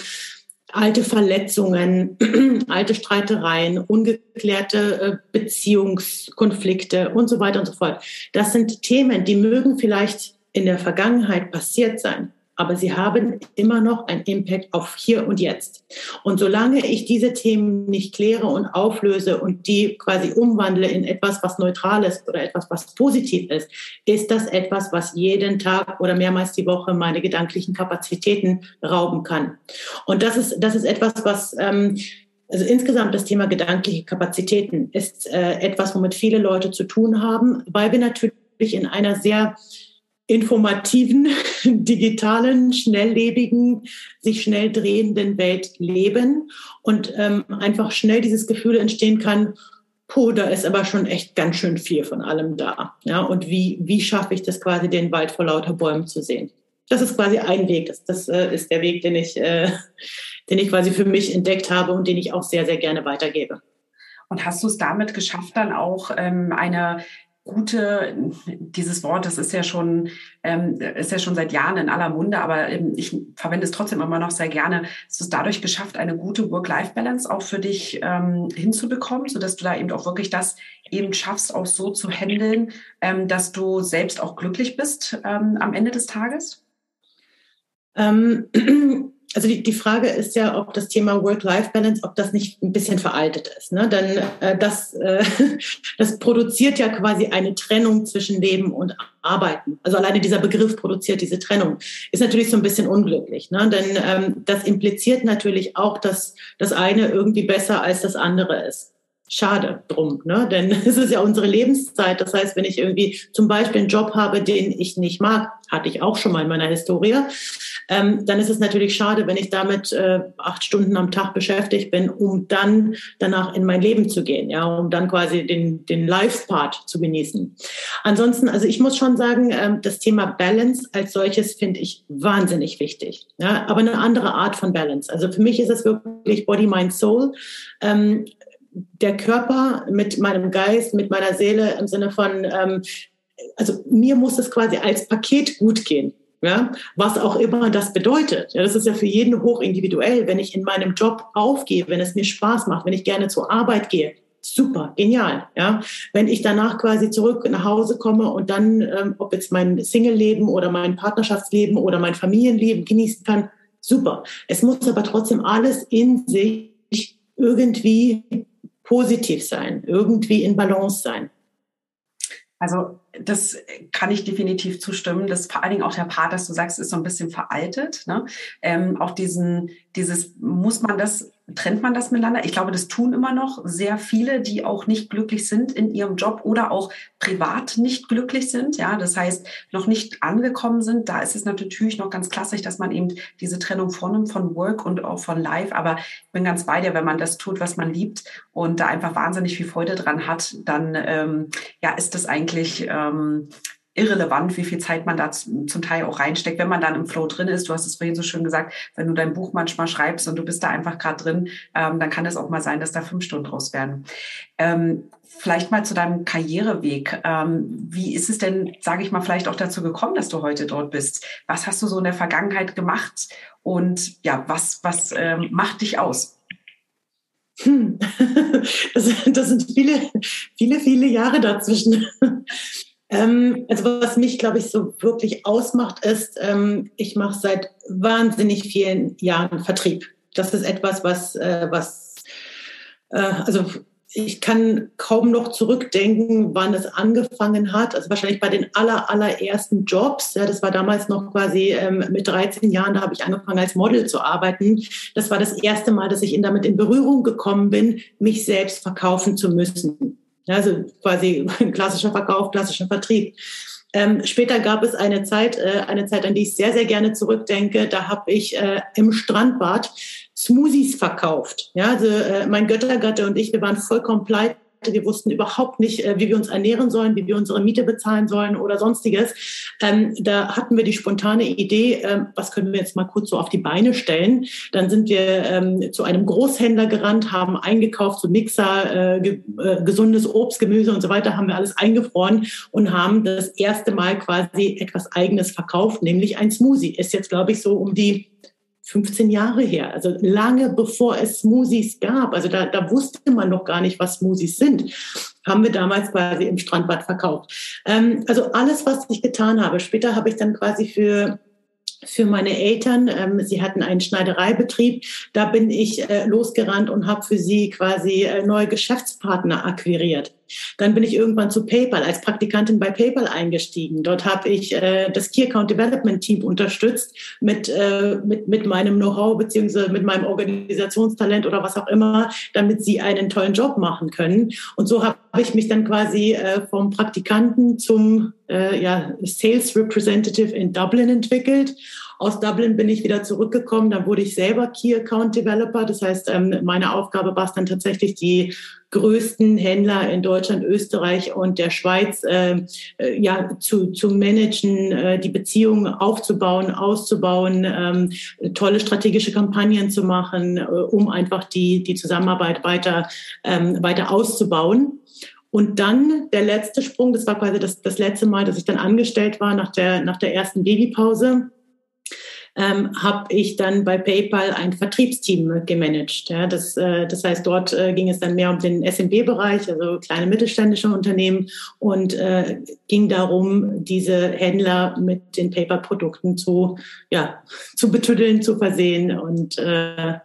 alte Verletzungen, alte Streitereien, ungeklärte äh, Beziehungskonflikte und so weiter und so fort. Das sind Themen, die mögen vielleicht in der Vergangenheit passiert sein aber sie haben immer noch einen Impact auf hier und jetzt. Und solange ich diese Themen nicht kläre und auflöse und die quasi umwandle in etwas, was neutral ist oder etwas, was positiv ist, ist das etwas, was jeden Tag oder mehrmals die Woche meine gedanklichen Kapazitäten rauben kann. Und das ist, das ist etwas, was, ähm, also insgesamt das Thema gedankliche Kapazitäten ist äh, etwas, womit viele Leute zu tun haben, weil wir natürlich in einer sehr informativen, digitalen, schnelllebigen, sich schnell drehenden Welt leben und ähm, einfach schnell dieses Gefühl entstehen kann, puh, da ist aber schon echt ganz schön viel von allem da. Ja, und wie, wie schaffe ich das quasi, den Wald vor lauter Bäumen zu sehen? Das ist quasi ein Weg. Das, das äh, ist der Weg, den ich, äh, den ich quasi für mich entdeckt habe und den ich auch sehr, sehr gerne weitergebe. Und hast du es damit geschafft, dann auch ähm, eine gute, dieses Wort, das ist ja schon, ähm, ist ja schon seit Jahren in aller Munde, aber ähm, ich verwende es trotzdem immer noch sehr gerne. Es dadurch geschafft, eine gute Work-Life-Balance auch für dich ähm, hinzubekommen, sodass du da eben auch wirklich das eben schaffst, auch so zu handeln, ähm, dass du selbst auch glücklich bist ähm, am Ende des Tages? Also die, die Frage ist ja, ob das Thema Work-Life-Balance, ob das nicht ein bisschen veraltet ist. Ne? Denn äh, das, äh, das produziert ja quasi eine Trennung zwischen Leben und Arbeiten. Also alleine dieser Begriff produziert diese Trennung. Ist natürlich so ein bisschen unglücklich. Ne? Denn ähm, das impliziert natürlich auch, dass das eine irgendwie besser als das andere ist schade drum, ne? denn es ist ja unsere Lebenszeit. Das heißt, wenn ich irgendwie zum Beispiel einen Job habe, den ich nicht mag, hatte ich auch schon mal in meiner Historie, ähm, dann ist es natürlich schade, wenn ich damit äh, acht Stunden am Tag beschäftigt bin, um dann danach in mein Leben zu gehen, ja, um dann quasi den, den Live-Part zu genießen. Ansonsten, also ich muss schon sagen, ähm, das Thema Balance als solches finde ich wahnsinnig wichtig, ja, aber eine andere Art von Balance. Also für mich ist es wirklich Body, Mind, Soul. Ähm, der Körper mit meinem Geist, mit meiner Seele im Sinne von, ähm, also mir muss es quasi als Paket gut gehen. Ja, was auch immer das bedeutet. Ja, das ist ja für jeden hoch individuell. Wenn ich in meinem Job aufgehe, wenn es mir Spaß macht, wenn ich gerne zur Arbeit gehe, super, genial. Ja, wenn ich danach quasi zurück nach Hause komme und dann, ähm, ob jetzt mein Single-Leben oder mein Partnerschaftsleben oder mein Familienleben genießen kann, super. Es muss aber trotzdem alles in sich irgendwie positiv sein, irgendwie in Balance sein. Also das kann ich definitiv zustimmen. Das vor allen Dingen auch der Part, dass du sagst, ist so ein bisschen veraltet. Ne? Ähm, auch diesen, dieses, muss man das trennt man das miteinander? Ich glaube, das tun immer noch sehr viele, die auch nicht glücklich sind in ihrem Job oder auch privat nicht glücklich sind. Ja, das heißt, noch nicht angekommen sind. Da ist es natürlich noch ganz klassisch, dass man eben diese Trennung vornimmt von Work und auch von Life. Aber ich bin ganz bei dir, wenn man das tut, was man liebt und da einfach wahnsinnig viel Freude dran hat, dann ähm, ja, ist das eigentlich ähm, irrelevant, wie viel Zeit man da zum Teil auch reinsteckt, wenn man dann im Flow drin ist. Du hast es vorhin so schön gesagt, wenn du dein Buch manchmal schreibst und du bist da einfach gerade drin, ähm, dann kann es auch mal sein, dass da fünf Stunden draus werden. Ähm, vielleicht mal zu deinem Karriereweg. Ähm, wie ist es denn, sage ich mal, vielleicht auch dazu gekommen, dass du heute dort bist? Was hast du so in der Vergangenheit gemacht und ja, was, was ähm, macht dich aus? Hm. Das, das sind viele, viele, viele Jahre dazwischen. Ähm, also was mich, glaube ich, so wirklich ausmacht, ist, ähm, ich mache seit wahnsinnig vielen Jahren Vertrieb. Das ist etwas, was, äh, was äh, also ich kann kaum noch zurückdenken, wann es angefangen hat. Also wahrscheinlich bei den aller, allerersten Jobs. Ja, das war damals noch quasi ähm, mit 13 Jahren, da habe ich angefangen als Model zu arbeiten. Das war das erste Mal, dass ich in, damit in Berührung gekommen bin, mich selbst verkaufen zu müssen. Also quasi klassischer Verkauf, klassischer Vertrieb. Ähm, später gab es eine Zeit, äh, eine Zeit, an die ich sehr, sehr gerne zurückdenke. Da habe ich äh, im Strandbad Smoothies verkauft. Ja, also äh, mein Göttergatte und ich, wir waren vollkommen pleite wir wussten überhaupt nicht, äh, wie wir uns ernähren sollen, wie wir unsere Miete bezahlen sollen oder sonstiges. Ähm, da hatten wir die spontane Idee, ähm, was können wir jetzt mal kurz so auf die Beine stellen. Dann sind wir ähm, zu einem Großhändler gerannt, haben eingekauft, so Mixer, äh, äh, gesundes Obst, Gemüse und so weiter, haben wir alles eingefroren und haben das erste Mal quasi etwas Eigenes verkauft, nämlich ein Smoothie. Ist jetzt, glaube ich, so um die 15 Jahre her, also lange bevor es Smoothies gab. Also da, da wusste man noch gar nicht, was Smoothies sind. Haben wir damals quasi im Strandbad verkauft. Ähm, also alles, was ich getan habe. Später habe ich dann quasi für für meine Eltern. Ähm, sie hatten einen Schneidereibetrieb. Da bin ich äh, losgerannt und habe für sie quasi äh, neue Geschäftspartner akquiriert. Dann bin ich irgendwann zu PayPal als Praktikantin bei PayPal eingestiegen. Dort habe ich äh, das Key Account Development Team unterstützt mit, äh, mit, mit meinem Know-how beziehungsweise mit meinem Organisationstalent oder was auch immer, damit sie einen tollen Job machen können. Und so habe ich mich dann quasi äh, vom Praktikanten zum äh, ja, Sales Representative in Dublin entwickelt aus Dublin bin ich wieder zurückgekommen. Da wurde ich selber Key Account Developer. Das heißt, ähm, meine Aufgabe war es dann tatsächlich, die größten Händler in Deutschland, Österreich und der Schweiz ähm, äh, ja, zu, zu managen, äh, die Beziehungen aufzubauen, auszubauen, ähm, tolle strategische Kampagnen zu machen, äh, um einfach die, die Zusammenarbeit weiter, weiter auszubauen. Und dann der letzte Sprung, das war quasi das, das letzte Mal, dass ich dann angestellt war nach der, nach der ersten Babypause ähm, habe ich dann bei PayPal ein Vertriebsteam gemanagt. Ja, das, äh, das heißt, dort äh, ging es dann mehr um den SMB-Bereich, also kleine mittelständische Unternehmen und äh, ging darum, diese Händler mit den PayPal-Produkten zu, ja, zu betüddeln, zu versehen und äh,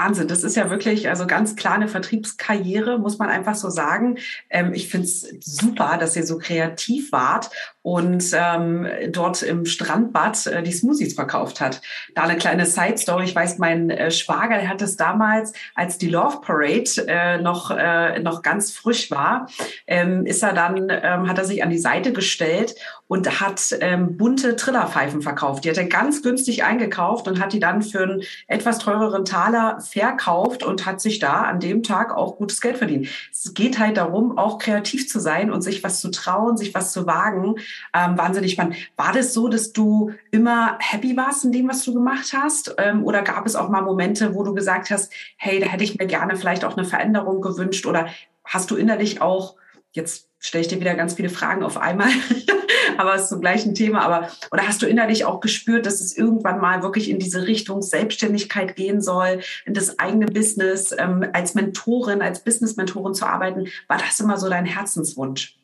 Wahnsinn, das ist ja wirklich also ganz klar eine Vertriebskarriere, muss man einfach so sagen. Ähm, ich finde es super, dass ihr so kreativ wart und ähm, dort im Strandbad äh, die Smoothies verkauft hat. Da eine kleine Side Story. Ich weiß, mein äh, Schwager hat es damals, als die Love Parade äh, noch äh, noch ganz frisch war, ähm, ist er dann ähm, hat er sich an die Seite gestellt und hat ähm, bunte Trillerpfeifen verkauft. Die hat er ganz günstig eingekauft und hat die dann für einen etwas teureren Taler verkauft und hat sich da an dem Tag auch gutes Geld verdient. Es geht halt darum, auch kreativ zu sein und sich was zu trauen, sich was zu wagen. Ähm, wahnsinnig spannend. War das so, dass du immer happy warst in dem, was du gemacht hast? Ähm, oder gab es auch mal Momente, wo du gesagt hast, hey, da hätte ich mir gerne vielleicht auch eine Veränderung gewünscht? Oder hast du innerlich auch, jetzt stelle ich dir wieder ganz viele Fragen auf einmal, aber es ist zum gleichen Thema. Aber oder hast du innerlich auch gespürt, dass es irgendwann mal wirklich in diese Richtung Selbstständigkeit gehen soll, in das eigene Business, ähm, als Mentorin, als Business-Mentorin zu arbeiten? War das immer so dein Herzenswunsch?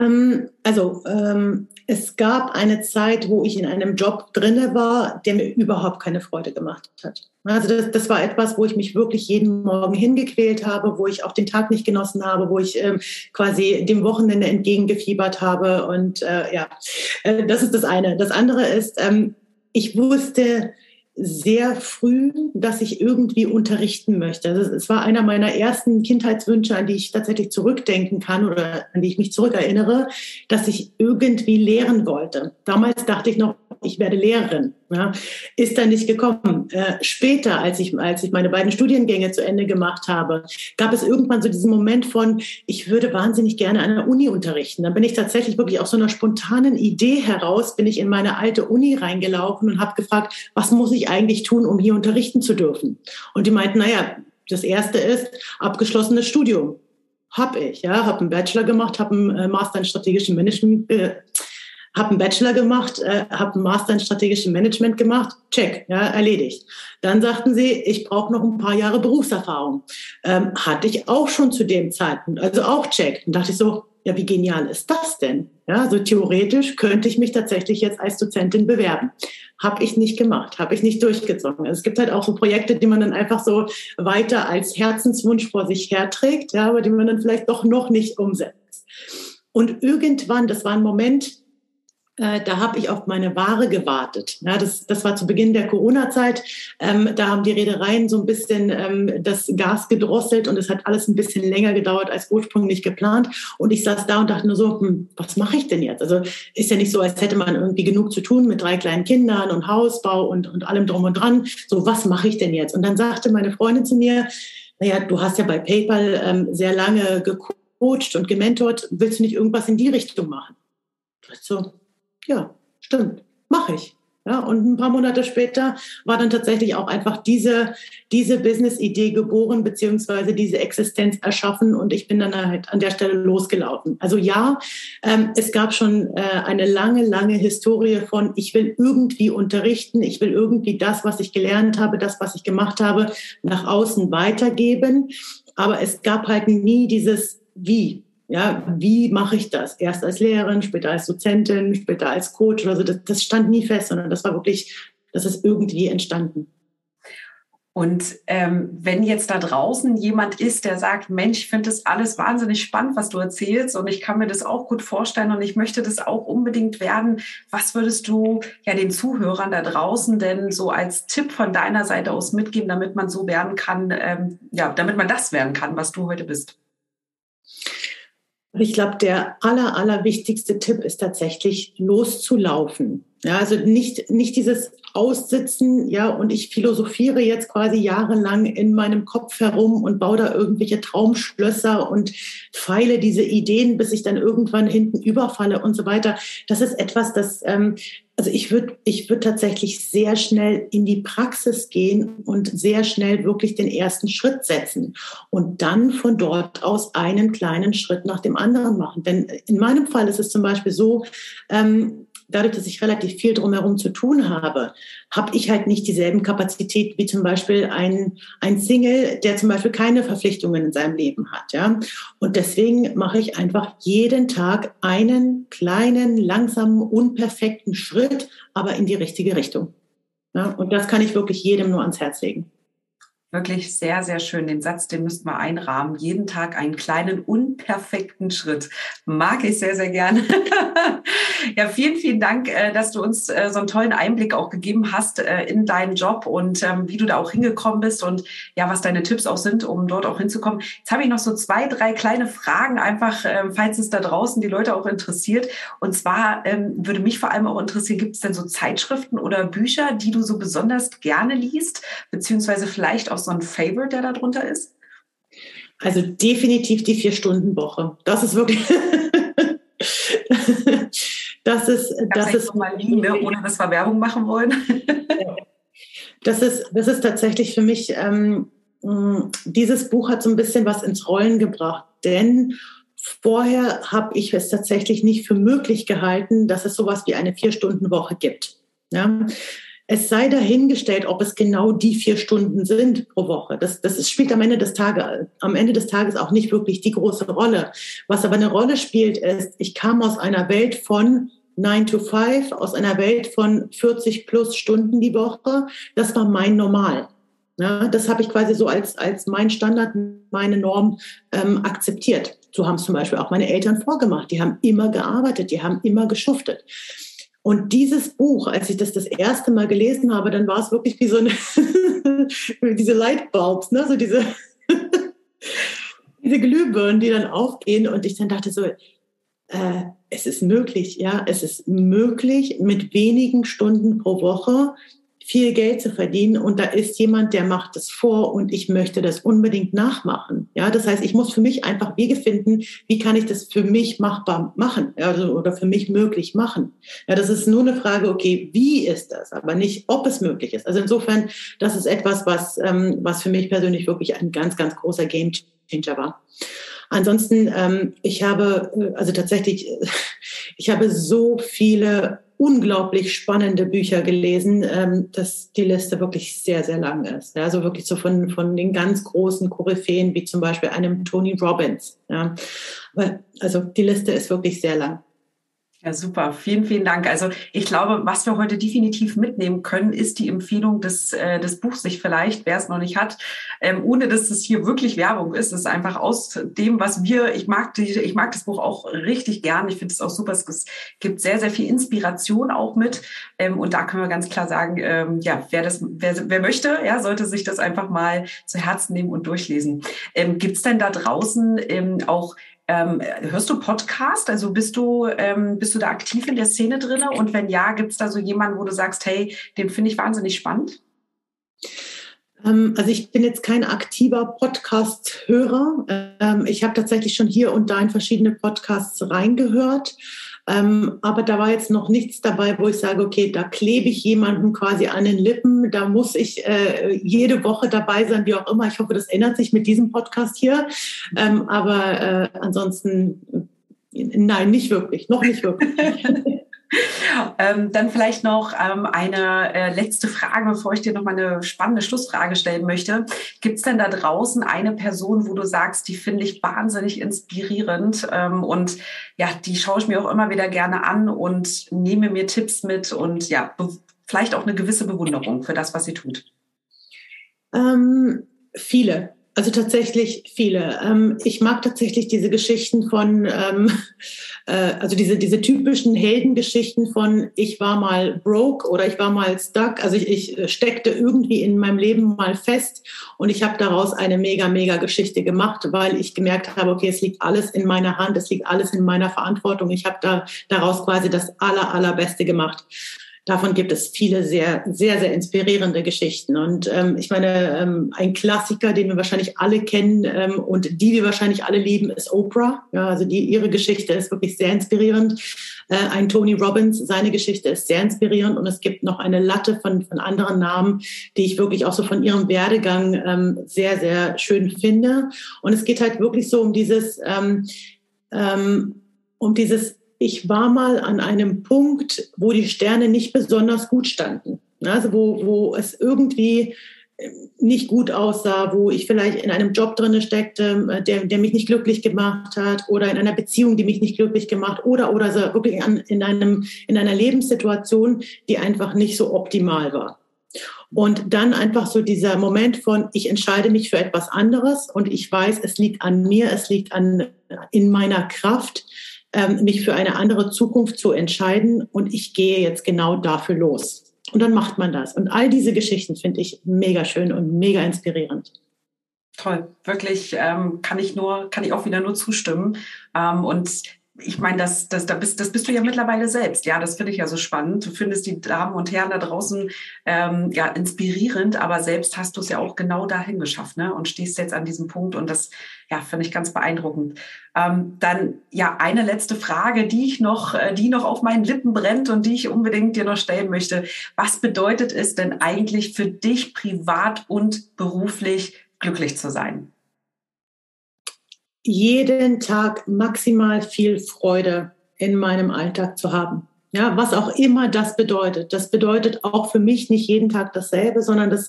Ähm, also ähm, es gab eine Zeit, wo ich in einem Job drinne war, der mir überhaupt keine Freude gemacht hat. Also das, das war etwas, wo ich mich wirklich jeden Morgen hingequält habe, wo ich auch den Tag nicht genossen habe, wo ich ähm, quasi dem Wochenende entgegengefiebert habe. Und äh, ja, äh, das ist das eine. Das andere ist, ähm, ich wusste, sehr früh, dass ich irgendwie unterrichten möchte. Also es war einer meiner ersten Kindheitswünsche, an die ich tatsächlich zurückdenken kann oder an die ich mich zurückerinnere, dass ich irgendwie lehren wollte. Damals dachte ich noch, ich werde Lehrerin. Ja, ist dann nicht gekommen. Äh, später, als ich, als ich meine beiden Studiengänge zu Ende gemacht habe, gab es irgendwann so diesen Moment von, ich würde wahnsinnig gerne an der Uni unterrichten. Dann bin ich tatsächlich wirklich aus so einer spontanen Idee heraus, bin ich in meine alte Uni reingelaufen und habe gefragt, was muss ich eigentlich tun, um hier unterrichten zu dürfen? Und die meinten, naja, das erste ist abgeschlossenes Studium. Hab ich, ja, habe einen Bachelor gemacht, habe einen äh, Master in strategischen Management, äh, habe einen Bachelor gemacht, äh, habe einen Master in strategischem Management gemacht, check, ja, erledigt. Dann sagten sie, ich brauche noch ein paar Jahre Berufserfahrung. Ähm, hatte ich auch schon zu dem Zeitpunkt, also auch check. Und dachte ich so, ja, wie genial ist das denn? Ja, so theoretisch könnte ich mich tatsächlich jetzt als Dozentin bewerben. Habe ich nicht gemacht, habe ich nicht durchgezogen. Also es gibt halt auch so Projekte, die man dann einfach so weiter als Herzenswunsch vor sich herträgt, ja, aber die man dann vielleicht doch noch nicht umsetzt. Und irgendwann, das war ein Moment, äh, da habe ich auf meine Ware gewartet. Ja, das, das war zu Beginn der Corona-Zeit. Ähm, da haben die Reedereien so ein bisschen ähm, das Gas gedrosselt und es hat alles ein bisschen länger gedauert als ursprünglich geplant. Und ich saß da und dachte nur so, hm, was mache ich denn jetzt? Also ist ja nicht so, als hätte man irgendwie genug zu tun mit drei kleinen Kindern und Hausbau und, und allem drum und dran. So, was mache ich denn jetzt? Und dann sagte meine Freundin zu mir, naja, du hast ja bei PayPal ähm, sehr lange gecoacht und gementort. Willst du nicht irgendwas in die Richtung machen? So, ja, stimmt, mache ich. Ja, und ein paar Monate später war dann tatsächlich auch einfach diese, diese Business-Idee geboren, beziehungsweise diese Existenz erschaffen und ich bin dann halt an der Stelle losgelaufen. Also ja, ähm, es gab schon äh, eine lange, lange Historie von, ich will irgendwie unterrichten, ich will irgendwie das, was ich gelernt habe, das, was ich gemacht habe, nach außen weitergeben. Aber es gab halt nie dieses Wie. Ja, wie mache ich das? Erst als Lehrerin, später als Dozentin, später als Coach oder so. Das, das stand nie fest, sondern das war wirklich, das ist irgendwie entstanden. Und ähm, wenn jetzt da draußen jemand ist, der sagt, Mensch, ich finde das alles wahnsinnig spannend, was du erzählst und ich kann mir das auch gut vorstellen und ich möchte das auch unbedingt werden, was würdest du ja den Zuhörern da draußen denn so als Tipp von deiner Seite aus mitgeben, damit man so werden kann, ähm, ja, damit man das werden kann, was du heute bist? Ich glaube, der aller, aller wichtigste Tipp ist tatsächlich loszulaufen. Ja, also nicht, nicht dieses Aussitzen, ja, und ich philosophiere jetzt quasi jahrelang in meinem Kopf herum und baue da irgendwelche Traumschlösser und feile diese Ideen, bis ich dann irgendwann hinten überfalle und so weiter. Das ist etwas, das, ähm, also ich würde ich würde tatsächlich sehr schnell in die Praxis gehen und sehr schnell wirklich den ersten Schritt setzen und dann von dort aus einen kleinen Schritt nach dem anderen machen. Denn in meinem Fall ist es zum Beispiel so, ähm, dadurch, dass ich relativ viel drumherum zu tun habe, habe ich halt nicht dieselben Kapazitäten wie zum Beispiel ein, ein Single, der zum Beispiel keine Verpflichtungen in seinem Leben hat. Ja? Und deswegen mache ich einfach jeden Tag einen kleinen, langsamen, unperfekten Schritt, aber in die richtige Richtung. Ja? Und das kann ich wirklich jedem nur ans Herz legen. Wirklich sehr, sehr schön. Den Satz, den müssten wir einrahmen. Jeden Tag einen kleinen, unperfekten Schritt. Mag ich sehr, sehr gerne. ja, vielen, vielen Dank, äh, dass du uns äh, so einen tollen Einblick auch gegeben hast äh, in deinen Job und ähm, wie du da auch hingekommen bist und ja, was deine Tipps auch sind, um dort auch hinzukommen. Jetzt habe ich noch so zwei, drei kleine Fragen, einfach, ähm, falls es da draußen die Leute auch interessiert. Und zwar ähm, würde mich vor allem auch interessieren, gibt es denn so Zeitschriften oder Bücher, die du so besonders gerne liest, beziehungsweise vielleicht auch so ein Favorite, der da drunter ist? Also definitiv die Vier-Stunden-Woche. Das ist wirklich. das ist. Das ist mal liegen, ne? ohne dass wir Werbung machen wollen. das, ist, das ist tatsächlich für mich. Ähm, dieses Buch hat so ein bisschen was ins Rollen gebracht, denn vorher habe ich es tatsächlich nicht für möglich gehalten, dass es sowas wie eine Vier-Stunden-Woche gibt. Ja? Es sei dahingestellt, ob es genau die vier Stunden sind pro Woche. Das, das spielt am Ende des Tages, am Ende des Tages auch nicht wirklich die große Rolle. Was aber eine Rolle spielt, ist, ich kam aus einer Welt von 9 to 5, aus einer Welt von 40 plus Stunden die Woche. Das war mein Normal. Ja, das habe ich quasi so als, als mein Standard, meine Norm ähm, akzeptiert. So haben es zum Beispiel auch meine Eltern vorgemacht. Die haben immer gearbeitet, die haben immer geschuftet. Und dieses Buch, als ich das das erste Mal gelesen habe, dann war es wirklich wie so eine, diese Lightbulbs, ne? so diese, diese Glühbirnen, die dann aufgehen. Und ich dann dachte so, äh, es ist möglich, ja, es ist möglich, mit wenigen Stunden pro Woche viel Geld zu verdienen und da ist jemand, der macht das vor und ich möchte das unbedingt nachmachen. Ja, das heißt, ich muss für mich einfach Wege finden, wie kann ich das für mich machbar machen also, oder für mich möglich machen. Ja, das ist nur eine Frage, okay, wie ist das, aber nicht, ob es möglich ist. Also insofern, das ist etwas, was, ähm, was für mich persönlich wirklich ein ganz, ganz großer Game Changer war. Ansonsten, ähm, ich habe, äh, also tatsächlich, ich habe so viele unglaublich spannende Bücher gelesen, ähm, dass die Liste wirklich sehr, sehr lang ist. Ja, also wirklich so von, von den ganz großen Koryphäen, wie zum Beispiel einem Tony Robbins. Ja. Also die Liste ist wirklich sehr lang. Ja, super. Vielen, vielen Dank. Also ich glaube, was wir heute definitiv mitnehmen können, ist die Empfehlung des, äh, des Buchs sich vielleicht, wer es noch nicht hat, ähm, ohne dass es hier wirklich Werbung ist. Es ist einfach aus dem, was wir, ich mag, die, ich mag das Buch auch richtig gern. Ich finde es auch super. Es gibt sehr, sehr viel Inspiration auch mit. Ähm, und da können wir ganz klar sagen, ähm, ja, wer das, wer, wer möchte, ja, sollte sich das einfach mal zu Herzen nehmen und durchlesen. Ähm, gibt es denn da draußen ähm, auch ähm, hörst du Podcast? Also bist du, ähm, bist du da aktiv in der Szene drin? Und wenn ja, gibt es da so jemanden, wo du sagst, hey, den finde ich wahnsinnig spannend? Ähm, also ich bin jetzt kein aktiver Podcast-Hörer. Ähm, ich habe tatsächlich schon hier und da in verschiedene Podcasts reingehört. Ähm, aber da war jetzt noch nichts dabei, wo ich sage, okay, da klebe ich jemanden quasi an den Lippen, da muss ich äh, jede Woche dabei sein, wie auch immer. Ich hoffe, das ändert sich mit diesem Podcast hier. Ähm, aber äh, ansonsten, nein, nicht wirklich, noch nicht wirklich. ähm, dann vielleicht noch ähm, eine äh, letzte Frage, bevor ich dir noch mal eine spannende Schlussfrage stellen möchte. Gibt es denn da draußen eine Person, wo du sagst, die finde ich wahnsinnig inspirierend ähm, und ja, die schaue ich mir auch immer wieder gerne an und nehme mir Tipps mit und ja, vielleicht auch eine gewisse Bewunderung für das, was sie tut? Ähm, viele. Also tatsächlich viele. Ähm, ich mag tatsächlich diese Geschichten von, ähm, äh, also diese, diese typischen Heldengeschichten von, ich war mal broke oder ich war mal stuck. Also ich, ich äh, steckte irgendwie in meinem Leben mal fest und ich habe daraus eine mega, mega Geschichte gemacht, weil ich gemerkt habe, okay, es liegt alles in meiner Hand, es liegt alles in meiner Verantwortung. Ich habe da daraus quasi das aller, allerbeste gemacht. Davon gibt es viele sehr, sehr, sehr inspirierende Geschichten. Und ähm, ich meine, ähm, ein Klassiker, den wir wahrscheinlich alle kennen ähm, und die wir wahrscheinlich alle lieben, ist Oprah. Ja, also die, ihre Geschichte ist wirklich sehr inspirierend. Äh, ein Tony Robbins, seine Geschichte ist sehr inspirierend. Und es gibt noch eine Latte von, von anderen Namen, die ich wirklich auch so von ihrem Werdegang ähm, sehr, sehr schön finde. Und es geht halt wirklich so um dieses, ähm, ähm, um dieses ich war mal an einem Punkt, wo die Sterne nicht besonders gut standen. Also wo, wo es irgendwie nicht gut aussah, wo ich vielleicht in einem Job drin steckte, äh, der, der mich nicht glücklich gemacht hat oder in einer Beziehung, die mich nicht glücklich gemacht oder oder so wirklich an, in einem in einer Lebenssituation, die einfach nicht so optimal war. Und dann einfach so dieser Moment von, ich entscheide mich für etwas anderes und ich weiß, es liegt an mir, es liegt an, in meiner Kraft, ähm, mich für eine andere Zukunft zu entscheiden und ich gehe jetzt genau dafür los. Und dann macht man das. Und all diese Geschichten finde ich mega schön und mega inspirierend. Toll, wirklich ähm, kann ich nur, kann ich auch wieder nur zustimmen. Ähm, und ich meine, das, das, das, bist, das bist du ja mittlerweile selbst. Ja, das finde ich ja so spannend. Du findest die Damen und Herren da draußen ähm, ja inspirierend, aber selbst hast du es ja auch genau dahin geschafft ne? und stehst jetzt an diesem Punkt und das ja finde ich ganz beeindruckend. Ähm, dann ja eine letzte Frage, die ich noch, äh, die noch auf meinen Lippen brennt und die ich unbedingt dir noch stellen möchte. Was bedeutet es denn eigentlich für dich privat und beruflich glücklich zu sein? Jeden Tag maximal viel Freude in meinem Alltag zu haben. Ja, was auch immer das bedeutet. Das bedeutet auch für mich nicht jeden Tag dasselbe, sondern das,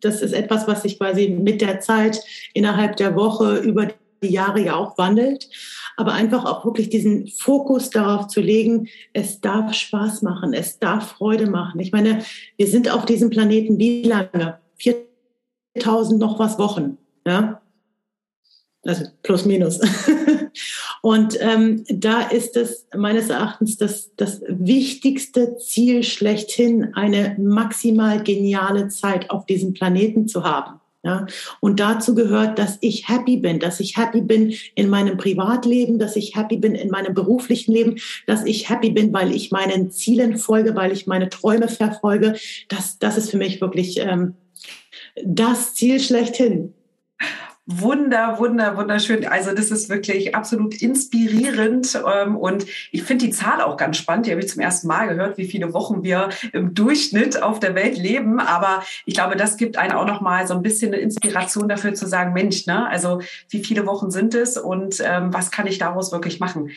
das ist etwas, was sich quasi mit der Zeit innerhalb der Woche über die Jahre ja auch wandelt. Aber einfach auch wirklich diesen Fokus darauf zu legen, es darf Spaß machen, es darf Freude machen. Ich meine, wir sind auf diesem Planeten wie lange? 4000 noch was Wochen. Ja, also plus minus. Und ähm, da ist es meines Erachtens das, das wichtigste Ziel schlechthin, eine maximal geniale Zeit auf diesem Planeten zu haben. Ja, und dazu gehört, dass ich happy bin, dass ich happy bin in meinem Privatleben, dass ich happy bin in meinem beruflichen Leben, dass ich happy bin, weil ich meinen Zielen folge, weil ich meine Träume verfolge. Das, das ist für mich wirklich ähm, das Ziel schlechthin. Wunder, wunder, wunderschön. Also das ist wirklich absolut inspirierend ähm, und ich finde die Zahl auch ganz spannend. Die habe ich zum ersten Mal gehört, wie viele Wochen wir im Durchschnitt auf der Welt leben. Aber ich glaube, das gibt einen auch noch mal so ein bisschen eine Inspiration dafür zu sagen, Mensch, ne? Also wie viele Wochen sind es und ähm, was kann ich daraus wirklich machen?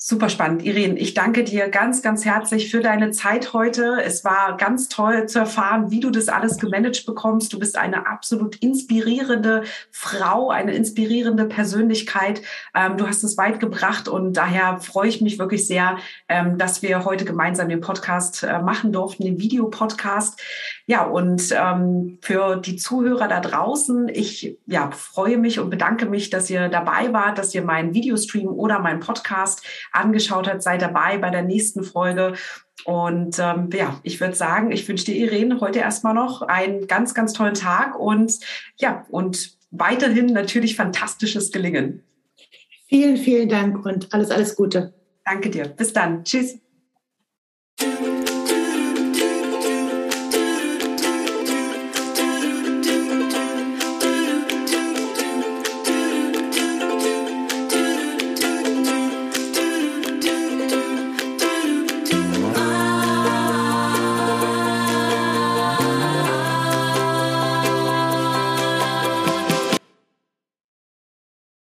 Super spannend. Irene, ich danke dir ganz, ganz herzlich für deine Zeit heute. Es war ganz toll zu erfahren, wie du das alles gemanagt bekommst. Du bist eine absolut inspirierende Frau, eine inspirierende Persönlichkeit. Ähm, du hast es weit gebracht und daher freue ich mich wirklich sehr, ähm, dass wir heute gemeinsam den Podcast äh, machen durften, den Videopodcast. Ja, und ähm, für die Zuhörer da draußen, ich ja, freue mich und bedanke mich, dass ihr dabei wart, dass ihr meinen Videostream oder meinen Podcast angeschaut hat, sei dabei bei der nächsten Folge. Und ähm, ja, ich würde sagen, ich wünsche dir, Irene, heute erstmal noch einen ganz, ganz tollen Tag und ja, und weiterhin natürlich fantastisches Gelingen. Vielen, vielen Dank und alles, alles Gute. Danke dir. Bis dann. Tschüss.